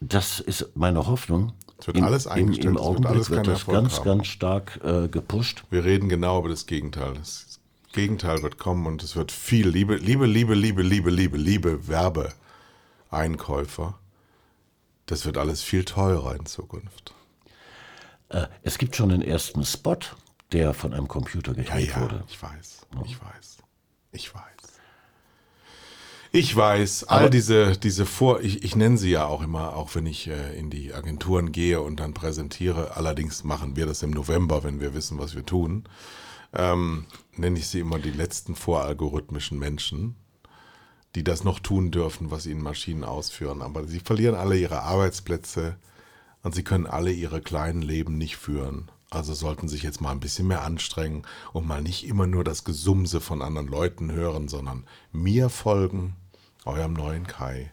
Das ist meine Hoffnung. Es wird alles eingestellt, Im, es im wird Augenblick wird keinen das Erfolg ganz, haben. ganz stark äh, gepusht. Wir reden genau über das Gegenteil. Das Gegenteil wird kommen und es wird viel. Liebe, liebe, liebe, liebe, liebe, liebe, liebe Werbeeinkäufer. Das wird alles viel teurer in Zukunft. Äh, es gibt schon den ersten Spot, der von einem Computer Ja, gedreht ja, wurde. ich weiß, ich weiß, ich weiß. Ich weiß, all diese, diese Vor, ich, ich nenne sie ja auch immer, auch wenn ich äh, in die Agenturen gehe und dann präsentiere, allerdings machen wir das im November, wenn wir wissen, was wir tun, ähm, nenne ich sie immer die letzten voralgorithmischen Menschen, die das noch tun dürfen, was ihnen Maschinen ausführen. Aber sie verlieren alle ihre Arbeitsplätze und sie können alle ihre kleinen Leben nicht führen. Also sollten sich jetzt mal ein bisschen mehr anstrengen und mal nicht immer nur das Gesumse von anderen Leuten hören, sondern mir folgen, eurem neuen Kai,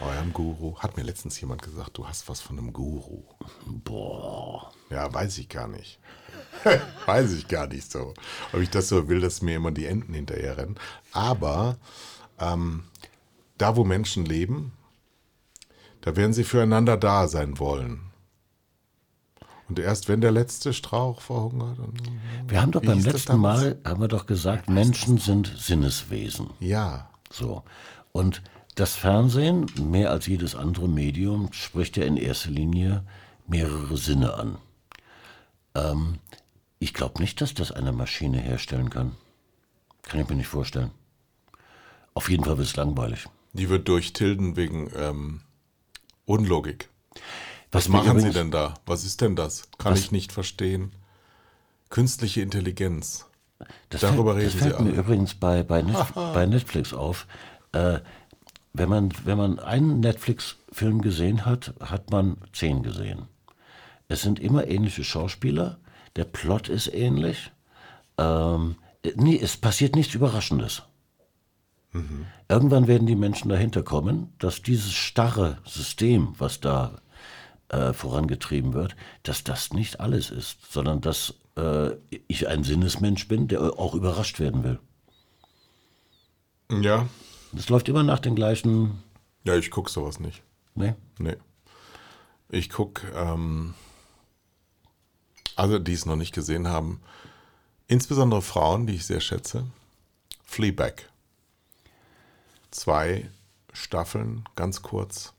eurem Guru. Hat mir letztens jemand gesagt, du hast was von einem Guru. Boah. Ja, weiß ich gar nicht. [LAUGHS] weiß ich gar nicht so. Ob ich das so will, dass mir immer die Enten hinterher rennen. Aber ähm, da, wo Menschen leben, da werden sie füreinander da sein wollen. Und erst wenn der letzte Strauch verhungert. Wir haben doch beim letzten? Mal, haben wir doch gesagt, Menschen sind Sinneswesen. ja, So. Und das Fernsehen, mehr als jedes andere Medium, spricht ja in erster Linie mehrere Sinne an. Ähm, ich glaube nicht, dass das eine Maschine herstellen kann. Kann ich mir nicht vorstellen. Auf jeden Fall wird es langweilig. die wird durchtilden wegen ähm, Unlogik. Was Was machen Sie denn da? Was ist denn das? Kann Was- ich nicht verstehen. Künstliche Intelligenz. Das Darüber fällt, reden das Sie fällt mir alle. übrigens bei, bei, Net, [LAUGHS] bei Netflix auf. Äh, wenn, man, wenn man einen Netflix-Film gesehen hat, hat man zehn gesehen. Es sind immer ähnliche Schauspieler, der Plot ist ähnlich. Ähm, äh, nee, es passiert nichts Überraschendes. Irgendwann werden die Menschen dahinter kommen, dass dieses starre System, was da äh, vorangetrieben wird, dass das nicht alles ist, sondern dass äh, ich ein Sinnesmensch bin, der auch überrascht werden will. Ja, Das läuft immer nach den gleichen. ja, ich gucke sowas nicht. Ne? Nee. Ich gucke, ähm, also die es noch nicht gesehen haben, insbesondere Frauen, die ich sehr schätze, Fleabag. Zwei Staffeln, ganz kurz.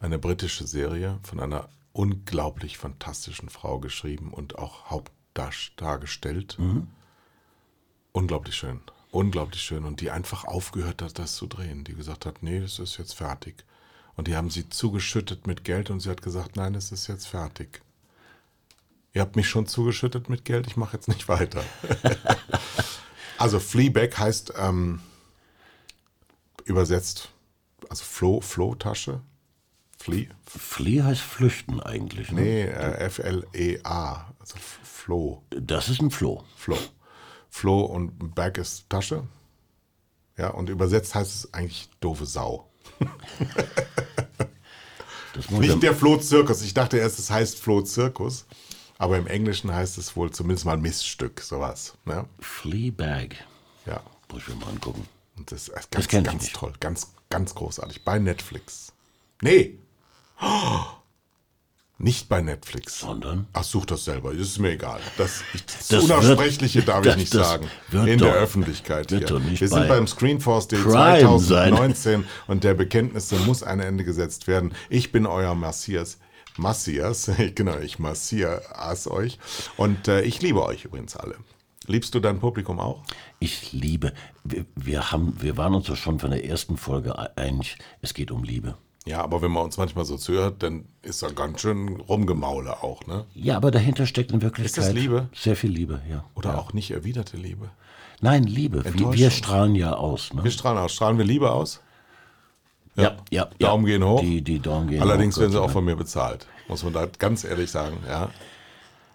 Eine britische Serie von einer unglaublich fantastischen Frau geschrieben und auch Haupt, dar dargestellt. Mhm. Unglaublich schön. Unglaublich schön. Und die einfach aufgehört hat, das zu drehen. Die gesagt hat, nee, das ist jetzt fertig. Und die haben sie zugeschüttet mit Geld und sie hat gesagt, nein, es ist jetzt fertig. Ihr habt mich schon zugeschüttet mit Geld, ich mache jetzt nicht weiter. [LAUGHS] also Fleabag heißt ähm, übersetzt, also Floh, Flohtasche. Flee? Flee heißt flüchten eigentlich. Ne? Nee, äh, F-L-E-A, also Floh. Das ist ein Floh. Floh. Floh und Bag ist Tasche. Ja, und übersetzt heißt es eigentlich doofe Sau. [LAUGHS] Nicht der Floh-Zirkus. Ich dachte erst, es heißt Floh-Zirkus. Aber im Englischen heißt es wohl zumindest mal Miststück, sowas. Ne? Fleabag. Ja. Muss ich mir mal angucken. Und das ist ganz, das ganz toll. Ganz, ganz großartig. Bei Netflix. Nee. Oh. [GASPS] Nicht bei Netflix. Sondern? Ach, such das selber. Das ist mir egal. Das, ich, das, das Unaussprechliche darf das, ich nicht sagen. In doch, der Öffentlichkeit hier. Wir sind beim Screenforce Day 2019 sein. und der Bekenntnisse muss ein Ende gesetzt werden. Ich bin euer Messias. Massias, [LAUGHS] genau, ich massias euch. Und äh, ich liebe euch übrigens alle. Liebst du dein Publikum auch? Ich liebe. Wir, wir, haben, wir waren uns ja schon von der ersten Folge einig, es geht um Liebe. Ja, aber wenn man uns manchmal so zuhört, dann ist da ganz schön Rumgemaule auch, ne? Ja, aber dahinter steckt in Wirklichkeit ist das Liebe? sehr viel Liebe, ja. Oder ja. auch nicht erwiderte Liebe? Nein, Liebe. Wir, wir, strahlen ja aus. Ne? Wir strahlen aus. Strahlen wir Liebe aus? Ja, ja. ja Daumen gehen hoch. Die, die Daumen gehen Allerdings hoch, werden sie auch von mir bezahlt, muss man da ganz ehrlich sagen, ja.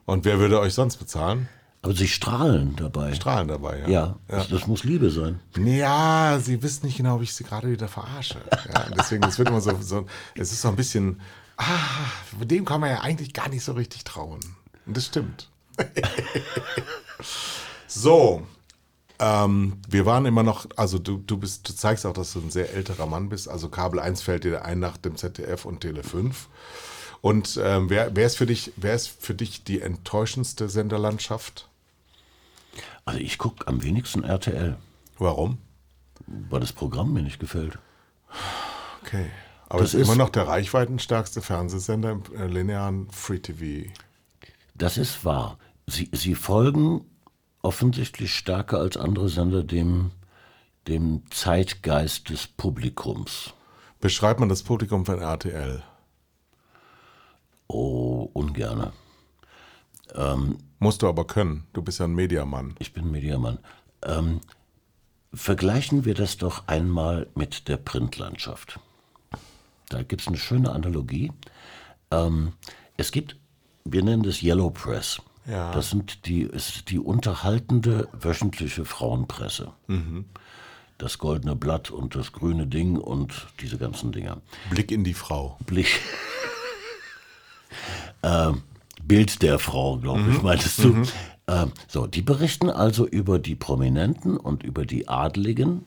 Und wer würde euch sonst bezahlen? Aber sie strahlen dabei. Strahlen dabei, ja. Ja, ja. Das, das, muss Liebe sein. Ja, sie wissen nicht genau, wie ich sie gerade wieder verarsche. Ja, deswegen, es wird immer so, so, es ist so ein bisschen, ah, dem kann man ja eigentlich gar nicht so richtig trauen. Und das stimmt. [LAUGHS] so, ähm, wir waren immer noch, also du, du bist, du zeigst auch, dass du ein sehr älterer Mann bist. Also Kabel 1 fällt dir ein nach dem ZDF und Tele 5. Und ähm, wer, wer, ist für dich, wer ist für dich die enttäuschendste Senderlandschaft? Also ich gucke am wenigsten RTL. Warum? Weil das Programm mir nicht gefällt. Okay. Aber das es ist immer noch der reichweitenstärkste Fernsehsender im äh, linearen Free TV. Das ist wahr. Sie, sie folgen offensichtlich stärker als andere Sender dem, dem Zeitgeist des Publikums. Beschreibt man das Publikum von RTL? Oh, ungerne. Ähm, Musst du aber können. Du bist ja ein Mediamann. Ich bin Mediamann. Ähm, vergleichen wir das doch einmal mit der Printlandschaft. Da gibt es eine schöne Analogie. Ähm, es gibt, wir nennen das Yellow Press. Ja. Das sind die, ist die unterhaltende wöchentliche Frauenpresse. Mhm. Das goldene Blatt und das grüne Ding und diese ganzen Dinger. Blick in die Frau. Blick. [LAUGHS] äh, Bild der Frau, glaube ich, mhm. meintest du. Mhm. Äh, so, die berichten also über die Prominenten und über die Adligen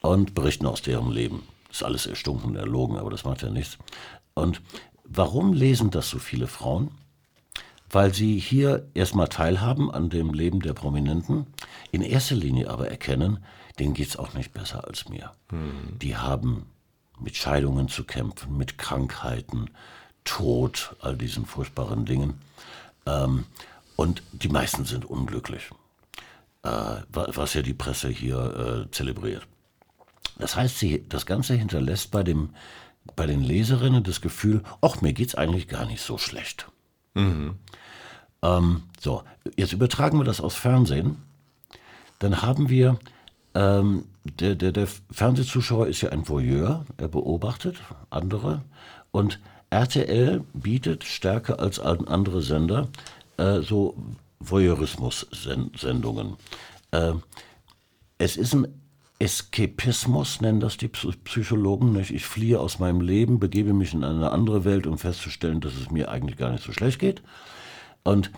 und berichten aus deren Leben. Das ist alles erstunken, erlogen, aber das macht ja nichts. Und warum lesen das so viele Frauen? Weil sie hier erstmal teilhaben an dem Leben der Prominenten, in erster Linie aber erkennen, denen geht es auch nicht besser als mir. Hm. Die haben mit Scheidungen zu kämpfen, mit Krankheiten, Tod, all diesen furchtbaren Dingen. Ähm, und die meisten sind unglücklich, äh, was ja die Presse hier äh, zelebriert. Das heißt, sie, das Ganze hinterlässt bei, dem, bei den Leserinnen das Gefühl, ach, mir geht es eigentlich gar nicht so schlecht. Mhm. Ähm, so, jetzt übertragen wir das aus Fernsehen. Dann haben wir, ähm, der, der, der Fernsehzuschauer ist ja ein Voyeur, er beobachtet andere und RTL bietet stärker als andere Sender äh, so Voyeurismus-Sendungen. Äh, es ist ein Eskapismus, nennen das die Psychologen. Nicht? Ich fliehe aus meinem Leben, begebe mich in eine andere Welt, um festzustellen, dass es mir eigentlich gar nicht so schlecht geht. Und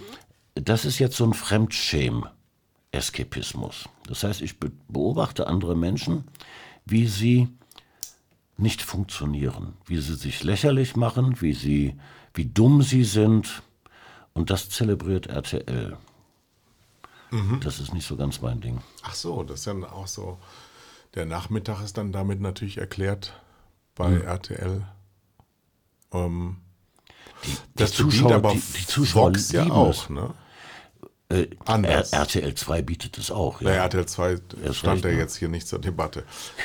das ist jetzt so ein Fremdschämen-Eskapismus. Das heißt, ich beobachte andere Menschen, wie sie nicht funktionieren, wie sie sich lächerlich machen, wie sie, wie dumm sie sind. Und das zelebriert RTL. Mhm. Das ist nicht so ganz mein Ding. Ach so, das ist dann auch so. Der Nachmittag ist dann damit natürlich erklärt bei mhm. RTL. Ähm, die, die Zuschauer, aber die, die Zuschauer Vox ja auch, ne? Äh, Anders. RTL 2 bietet es auch. Ja. Naja, RTL 2 Erst stand ja ne? jetzt hier nicht zur Debatte.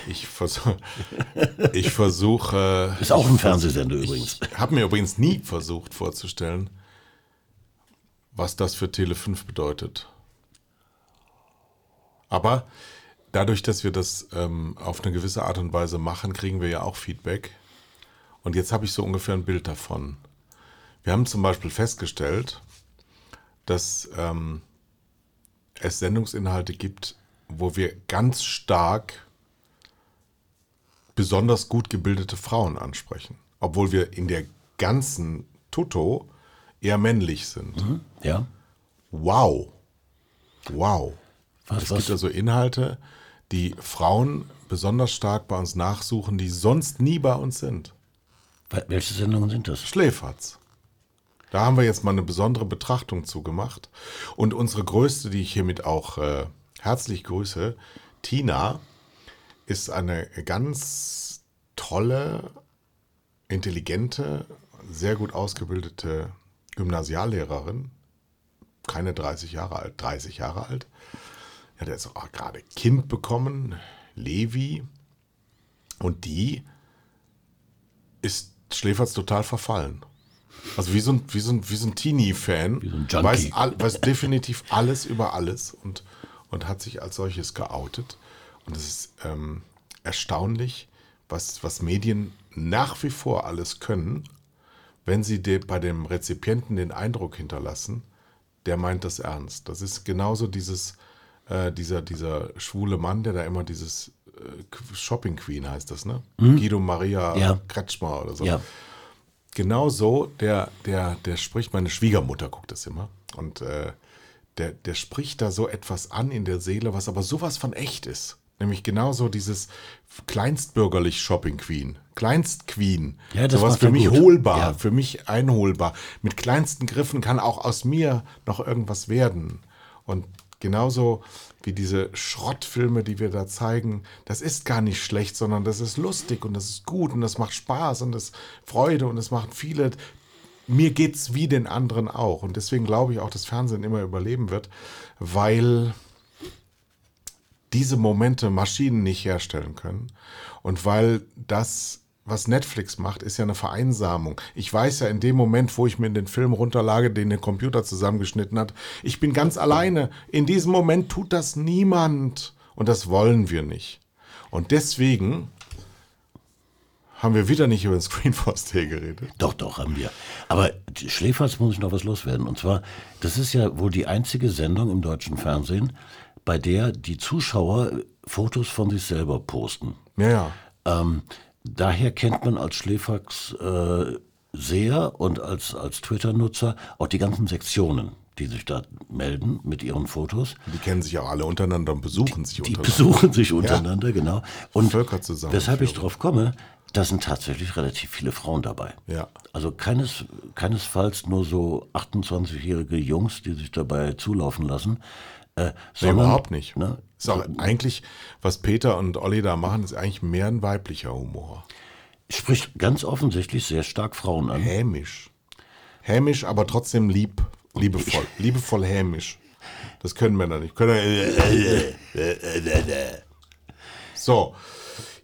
Ich versuche. [LAUGHS] ich versuche. Ist auch ein Fernsehsender übrigens. Ich habe mir übrigens nie versucht vorzustellen, was das für Tele 5 bedeutet. Aber dadurch, dass wir das ähm, auf eine gewisse Art und Weise machen, kriegen wir ja auch Feedback. Und jetzt habe ich so ungefähr ein Bild davon. Wir haben zum Beispiel festgestellt, dass ähm, es Sendungsinhalte gibt, wo wir ganz stark besonders gut gebildete Frauen ansprechen. Obwohl wir in der ganzen Tutto eher männlich sind. Ja. Wow. Wow. Was, es was? gibt also Inhalte, die Frauen besonders stark bei uns nachsuchen, die sonst nie bei uns sind. Wel- Welche Sendungen sind das? Schläferz. Da haben wir jetzt mal eine besondere Betrachtung zu gemacht. Und unsere größte, die ich hiermit auch äh, herzlich grüße, Tina, ist eine ganz tolle, intelligente, sehr gut ausgebildete Gymnasiallehrerin. Keine 30 Jahre alt, 30 Jahre alt. Hat jetzt auch gerade Kind bekommen, Levi. Und die ist Schläferz total verfallen. Also wie so ein, wie so ein, wie so ein Teenie-Fan. Wie so ein Junkie. weiß, all, weiß definitiv alles über alles und, und hat sich als solches geoutet. Und es ist ähm, erstaunlich, was, was Medien nach wie vor alles können, wenn sie de, bei dem Rezipienten den Eindruck hinterlassen, der meint das ernst. Das ist genauso dieses, äh, dieser, dieser schwule Mann, der da immer dieses äh, Shopping Queen heißt das, ne? Guido Maria Ja. Kretschmer oder so. Ja. Genau so, der, der, der spricht, meine Schwiegermutter guckt das immer. Und äh, der, der spricht da so etwas an in der Seele, was aber sowas von echt ist. Nämlich genauso dieses kleinstbürgerlich Shopping Queen. Kleinst Queen. Ja, das sowas für mich gut. holbar, Ja. für mich einholbar. Mit kleinsten Griffen kann auch aus mir noch irgendwas werden. Und genauso wie diese Schrottfilme, die wir da zeigen, das ist gar nicht schlecht, sondern das ist lustig und das ist gut und das macht Spaß und das ist Freude und es macht viele. Mir geht's wie den anderen auch. Und deswegen glaube ich auch, dass Fernsehen immer überleben wird, weil diese Momente Maschinen nicht herstellen können. Und weil das, was Netflix macht, ist ja eine Vereinsamung. Ich weiß ja in dem Moment, wo ich mir den Film runterlage, den der Computer zusammengeschnitten hat, ich bin ganz alleine. In diesem Moment tut das niemand. Und das wollen wir nicht. Und deswegen haben wir wieder nicht über den Screenforce Day geredet. Doch, doch, haben wir. Aber Schläferz muss ich noch was loswerden. Und zwar, das ist ja wohl die einzige Sendung im deutschen Fernsehen, bei der die Zuschauer Fotos von sich selber posten. Ja, ja. Ähm, daher kennt man als Schläferz äh, Seher und als, als Twitter-Nutzer auch die ganzen Sektionen, die sich da melden mit ihren Fotos. Die kennen sich auch alle untereinander und besuchen sich Die untereinander. besuchen sich untereinander, genau. Und Völkerzusammenführung. weshalb ich drauf komme, da sind tatsächlich relativ viele Frauen dabei. Ja. Also keines, keinesfalls nur so 28-jährige Jungs, die sich dabei zulaufen lassen. Äh, Nee, überhaupt nicht. Ne, Ist auch eigentlich, was Peter und Olli da machen, ist eigentlich mehr ein weiblicher Humor. spricht ganz offensichtlich sehr stark Frauen an. Hämisch. Hämisch, aber trotzdem lieb, liebevoll. [LAUGHS] liebevoll hämisch. Das können Männer nicht. Können [LAUGHS] so,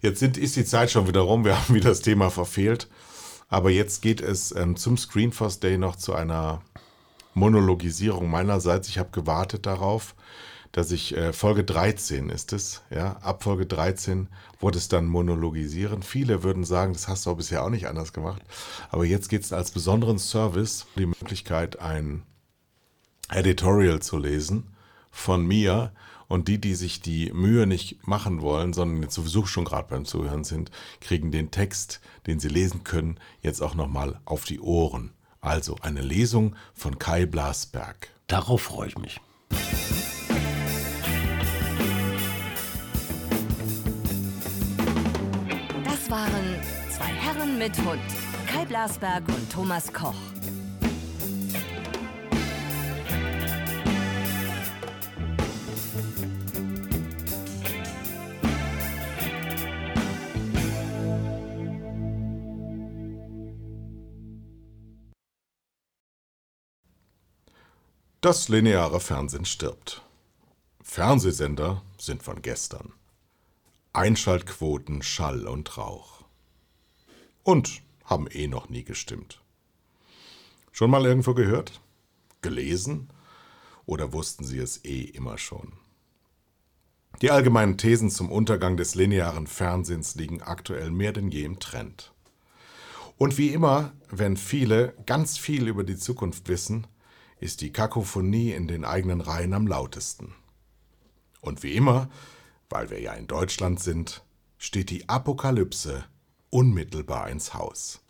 jetzt sind, ist die Zeit schon wieder rum. Wir haben [LAUGHS] wieder das Thema verfehlt. Aber jetzt geht es ähm, zum Screenfast Day noch zu einer Monologisierung meinerseits. Ich habe gewartet darauf, dass ich äh, Folge 13 ist es, ja, ab Folge 13 wurde es dann monologisieren. Viele würden sagen, das hast du auch bisher auch nicht anders gemacht. Aber jetzt geht es als besonderen Service die Möglichkeit, ein Editorial zu lesen von mir. Und die, die sich die Mühe nicht machen wollen, sondern jetzt sowieso schon gerade beim Zuhören sind, kriegen den Text, den sie lesen können, jetzt auch nochmal auf die Ohren. Also eine Lesung von Kai Blasberg. Darauf freue ich mich. Das waren zwei Herren mit Hund. Kai Blasberg und Thomas Koch. Das lineare Fernsehen stirbt. Fernsehsender sind von gestern. Einschaltquoten Schall und Rauch. Und haben eh noch nie gestimmt. Schon mal irgendwo gehört? Gelesen? Oder wussten Sie es eh immer schon? Die allgemeinen Thesen zum Untergang des linearen Fernsehens liegen aktuell mehr denn je im Trend. Und wie immer, wenn viele ganz viel über die Zukunft wissen, ist die Kakophonie in den eigenen Reihen am lautesten. Und wie immer, weil wir ja in Deutschland sind, steht die Apokalypse unmittelbar ins Haus.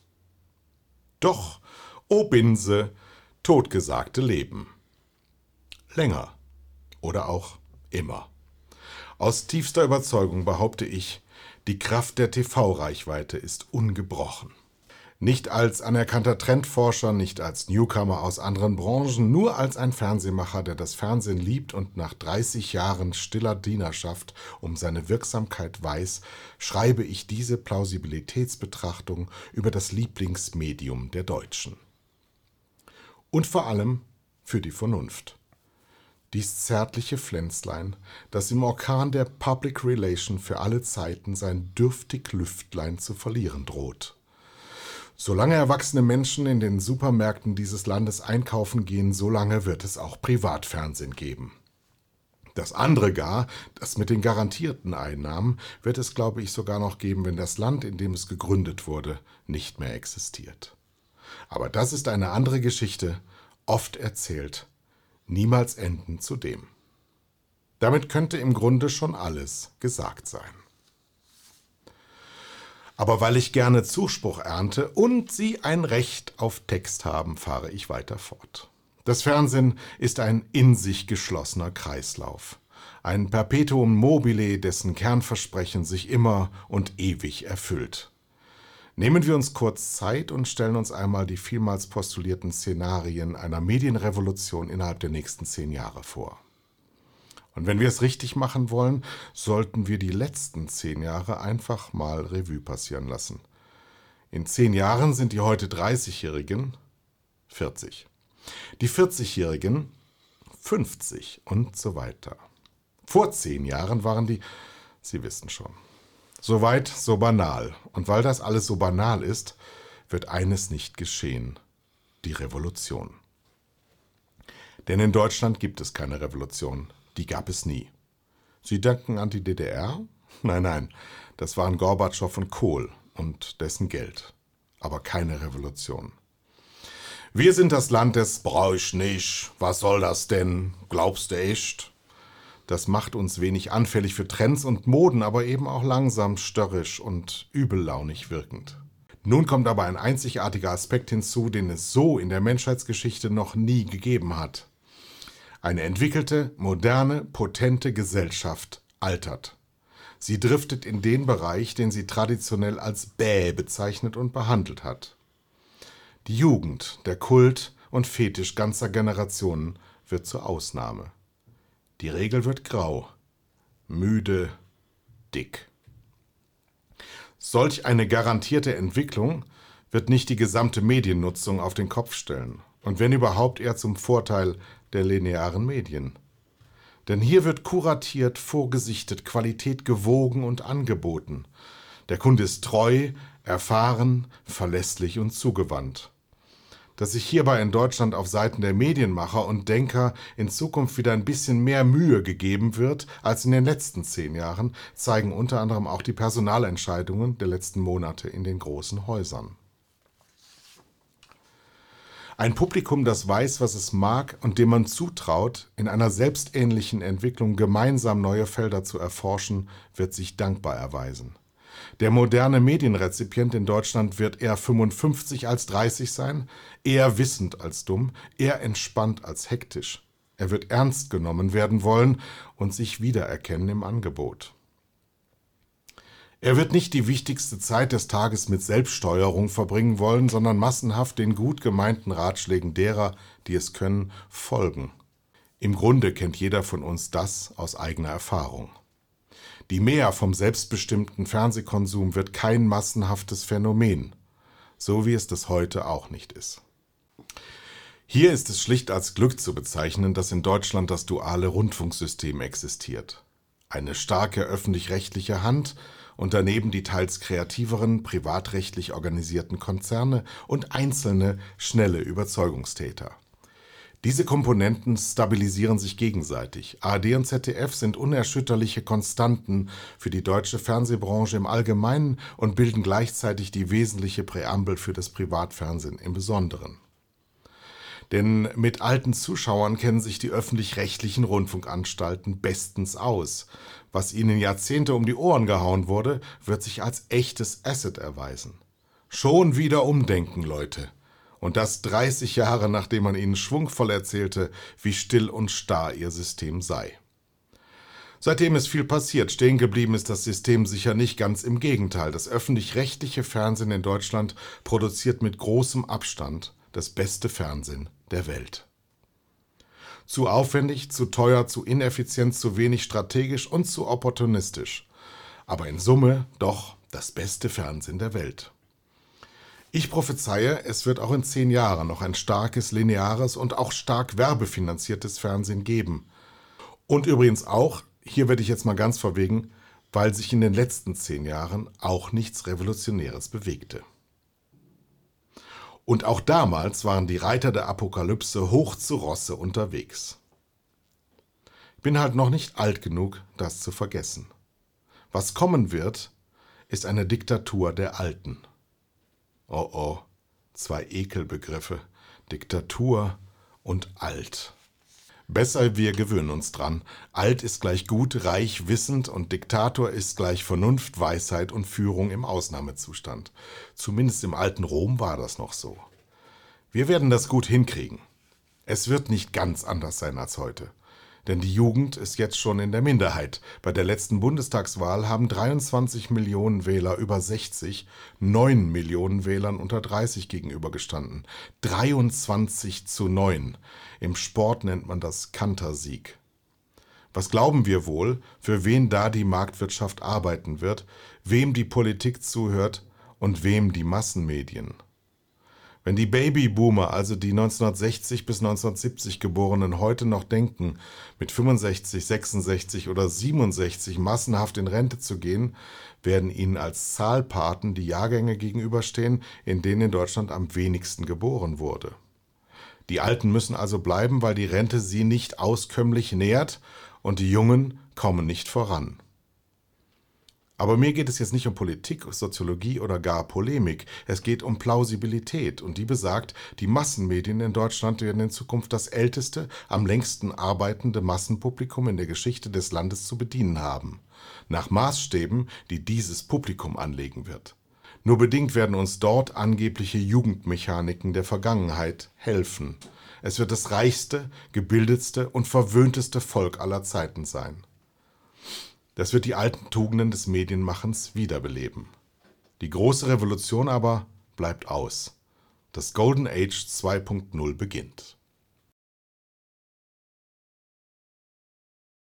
Doch, o Binse, totgesagte Leben. Länger oder auch immer. Aus tiefster Überzeugung behaupte ich, die Kraft der TV-Reichweite ist ungebrochen. Nicht als anerkannter Trendforscher, nicht als Newcomer aus anderen Branchen, nur als ein Fernsehmacher, der das Fernsehen liebt und nach 30 Jahren stiller Dienerschaft um seine Wirksamkeit weiß, schreibe ich diese Plausibilitätsbetrachtung über das Lieblingsmedium der Deutschen. Und vor allem für die Vernunft. Dies zärtliche Pflänzlein, das im Orkan der Public Relation für alle Zeiten sein dürftig Lüftlein zu verlieren droht. Solange erwachsene Menschen in den Supermärkten dieses Landes einkaufen gehen, solange wird es auch Privatfernsehen geben. Das andere gar, das mit den garantierten Einnahmen, wird es, glaube ich, sogar noch geben, wenn das Land, in dem es gegründet wurde, nicht mehr existiert. Aber das ist eine andere Geschichte, oft erzählt, niemals enden zu dem. Damit könnte im Grunde schon alles gesagt sein. Aber weil ich gerne Zuspruch ernte und Sie ein Recht auf Text haben, fahre ich weiter fort. Das Fernsehen ist ein in sich geschlossener Kreislauf. Ein Perpetuum mobile, dessen Kernversprechen sich immer und ewig erfüllt. Nehmen wir uns kurz Zeit und stellen uns einmal die vielmals postulierten Szenarien einer Medienrevolution innerhalb der nächsten zehn Jahre vor. Und wenn wir es richtig machen wollen, sollten wir die letzten zehn Jahre einfach mal Revue passieren lassen. In zehn Jahren sind die heute 30-Jährigen 40. Die 40-Jährigen 50 und so weiter. Vor zehn Jahren waren die, Sie wissen schon. Soweit, so banal. Und weil das alles so banal ist, wird eines nicht geschehen. Die Revolution. Denn in Deutschland gibt es keine Revolution die gab es nie. Sie denken an die DDR? [LAUGHS] Nein, nein, das waren Gorbatschow und Kohl und dessen Geld. Aber keine Revolution. Wir sind das Land des Brauch ich nicht, was soll das denn, glaubst du echt? Das macht uns wenig anfällig für Trends und Moden, aber eben auch langsam störrisch und übellaunig wirkend. Nun kommt aber ein einzigartiger Aspekt hinzu, den es so in der Menschheitsgeschichte noch nie gegeben hat. Eine entwickelte, moderne, potente Gesellschaft altert. Sie driftet in den Bereich, den sie traditionell als bäh bezeichnet und behandelt hat. Die Jugend, der Kult und Fetisch ganzer Generationen wird zur Ausnahme. Die Regel wird grau, müde, dick. Solch eine garantierte Entwicklung wird nicht die gesamte Mediennutzung auf den Kopf stellen und wenn überhaupt eher zum Vorteil der linearen Medien. Denn hier wird kuratiert, vorgesichtet, Qualität gewogen und angeboten. Der Kunde ist treu, erfahren, verlässlich und zugewandt. Dass sich hierbei in Deutschland auf Seiten der Medienmacher und Denker in Zukunft wieder ein bisschen mehr Mühe gegeben wird als in den letzten zehn Jahren, zeigen unter anderem auch die Personalentscheidungen der letzten Monate in den großen Häusern. Ein Publikum, das weiß, was es mag und dem man zutraut, in einer selbstähnlichen Entwicklung gemeinsam neue Felder zu erforschen, wird sich dankbar erweisen. Der moderne Medienrezipient in Deutschland wird eher 55 als 30 sein, eher wissend als dumm, eher entspannt als hektisch. Er wird ernst genommen werden wollen und sich wiedererkennen im Angebot. Er wird nicht die wichtigste Zeit des Tages mit Selbststeuerung verbringen wollen, sondern massenhaft den gut gemeinten Ratschlägen derer, die es können, folgen. Im Grunde kennt jeder von uns das aus eigener Erfahrung. Die Mehr vom selbstbestimmten Fernsehkonsum wird kein massenhaftes Phänomen, so wie es das heute auch nicht ist. Hier ist es schlicht als Glück zu bezeichnen, dass in Deutschland das duale Rundfunksystem existiert. Eine starke öffentlich-rechtliche Hand und daneben die teils kreativeren, privatrechtlich organisierten Konzerne und einzelne, schnelle Überzeugungstäter. Diese Komponenten stabilisieren sich gegenseitig. ARD und ZDF sind unerschütterliche Konstanten für die deutsche Fernsehbranche im Allgemeinen und bilden gleichzeitig die wesentliche Präambel für das Privatfernsehen im Besonderen. Denn mit alten Zuschauern kennen sich die öffentlich-rechtlichen Rundfunkanstalten bestens aus. Was ihnen Jahrzehnte um die Ohren gehauen wurde, wird sich als echtes Asset erweisen. Schon wieder umdenken, Leute. Und das 30 Jahre nachdem man ihnen schwungvoll erzählte, wie still und starr ihr System sei. Seitdem ist viel passiert. Stehen geblieben ist das System sicher nicht ganz im Gegenteil. Das öffentlich-rechtliche Fernsehen in Deutschland produziert mit großem Abstand das beste Fernsehen der Welt. Zu aufwendig, zu teuer, zu ineffizient, zu wenig strategisch und zu opportunistisch. Aber in Summe doch das beste Fernsehen der Welt. Ich prophezeie, es wird auch in zehn Jahren noch ein starkes, lineares und auch stark werbefinanziertes Fernsehen geben. Und übrigens auch, hier werde ich jetzt mal ganz verwegen, weil sich in den letzten zehn Jahren auch nichts Revolutionäres bewegte. Und auch damals waren die Reiter der Apokalypse hoch zu Rosse unterwegs. Ich bin halt noch nicht alt genug, das zu vergessen. Was kommen wird, ist eine Diktatur der Alten. Oh oh, zwei Ekelbegriffe, Diktatur und alt. Besser wir gewöhnen uns dran. Alt ist gleich gut, reich, wissend und Diktator ist gleich Vernunft, Weisheit und Führung im Ausnahmezustand. Zumindest im alten Rom war das noch so. Wir werden das gut hinkriegen. Es wird nicht ganz anders sein als heute. Denn die Jugend ist jetzt schon in der Minderheit. Bei der letzten Bundestagswahl haben 23 Millionen Wähler über 60 9 Millionen Wählern unter 30 gegenübergestanden. 23 zu 9. Im Sport nennt man das Kantersieg. Was glauben wir wohl, für wen da die Marktwirtschaft arbeiten wird, wem die Politik zuhört und wem die Massenmedien? Wenn die Babyboomer, also die 1960 bis 1970 Geborenen, heute noch denken, mit 65, 66 oder 67 massenhaft in Rente zu gehen, werden ihnen als Zahlpaten die Jahrgänge gegenüberstehen, in denen in Deutschland am wenigsten geboren wurde. Die Alten müssen also bleiben, weil die Rente sie nicht auskömmlich nährt und die Jungen kommen nicht voran. Aber mir geht es jetzt nicht um Politik, Soziologie oder gar Polemik. Es geht um Plausibilität und die besagt, die Massenmedien in Deutschland werden in Zukunft das älteste, am längsten arbeitende Massenpublikum in der Geschichte des Landes zu bedienen haben. Nach Maßstäben, die dieses Publikum anlegen wird. Nur bedingt werden uns dort angebliche Jugendmechaniken der Vergangenheit helfen. Es wird das reichste, gebildetste und verwöhnteste Volk aller Zeiten sein. Das wird die alten Tugenden des Medienmachens wiederbeleben. Die große Revolution aber bleibt aus. Das Golden Age 2.0 beginnt.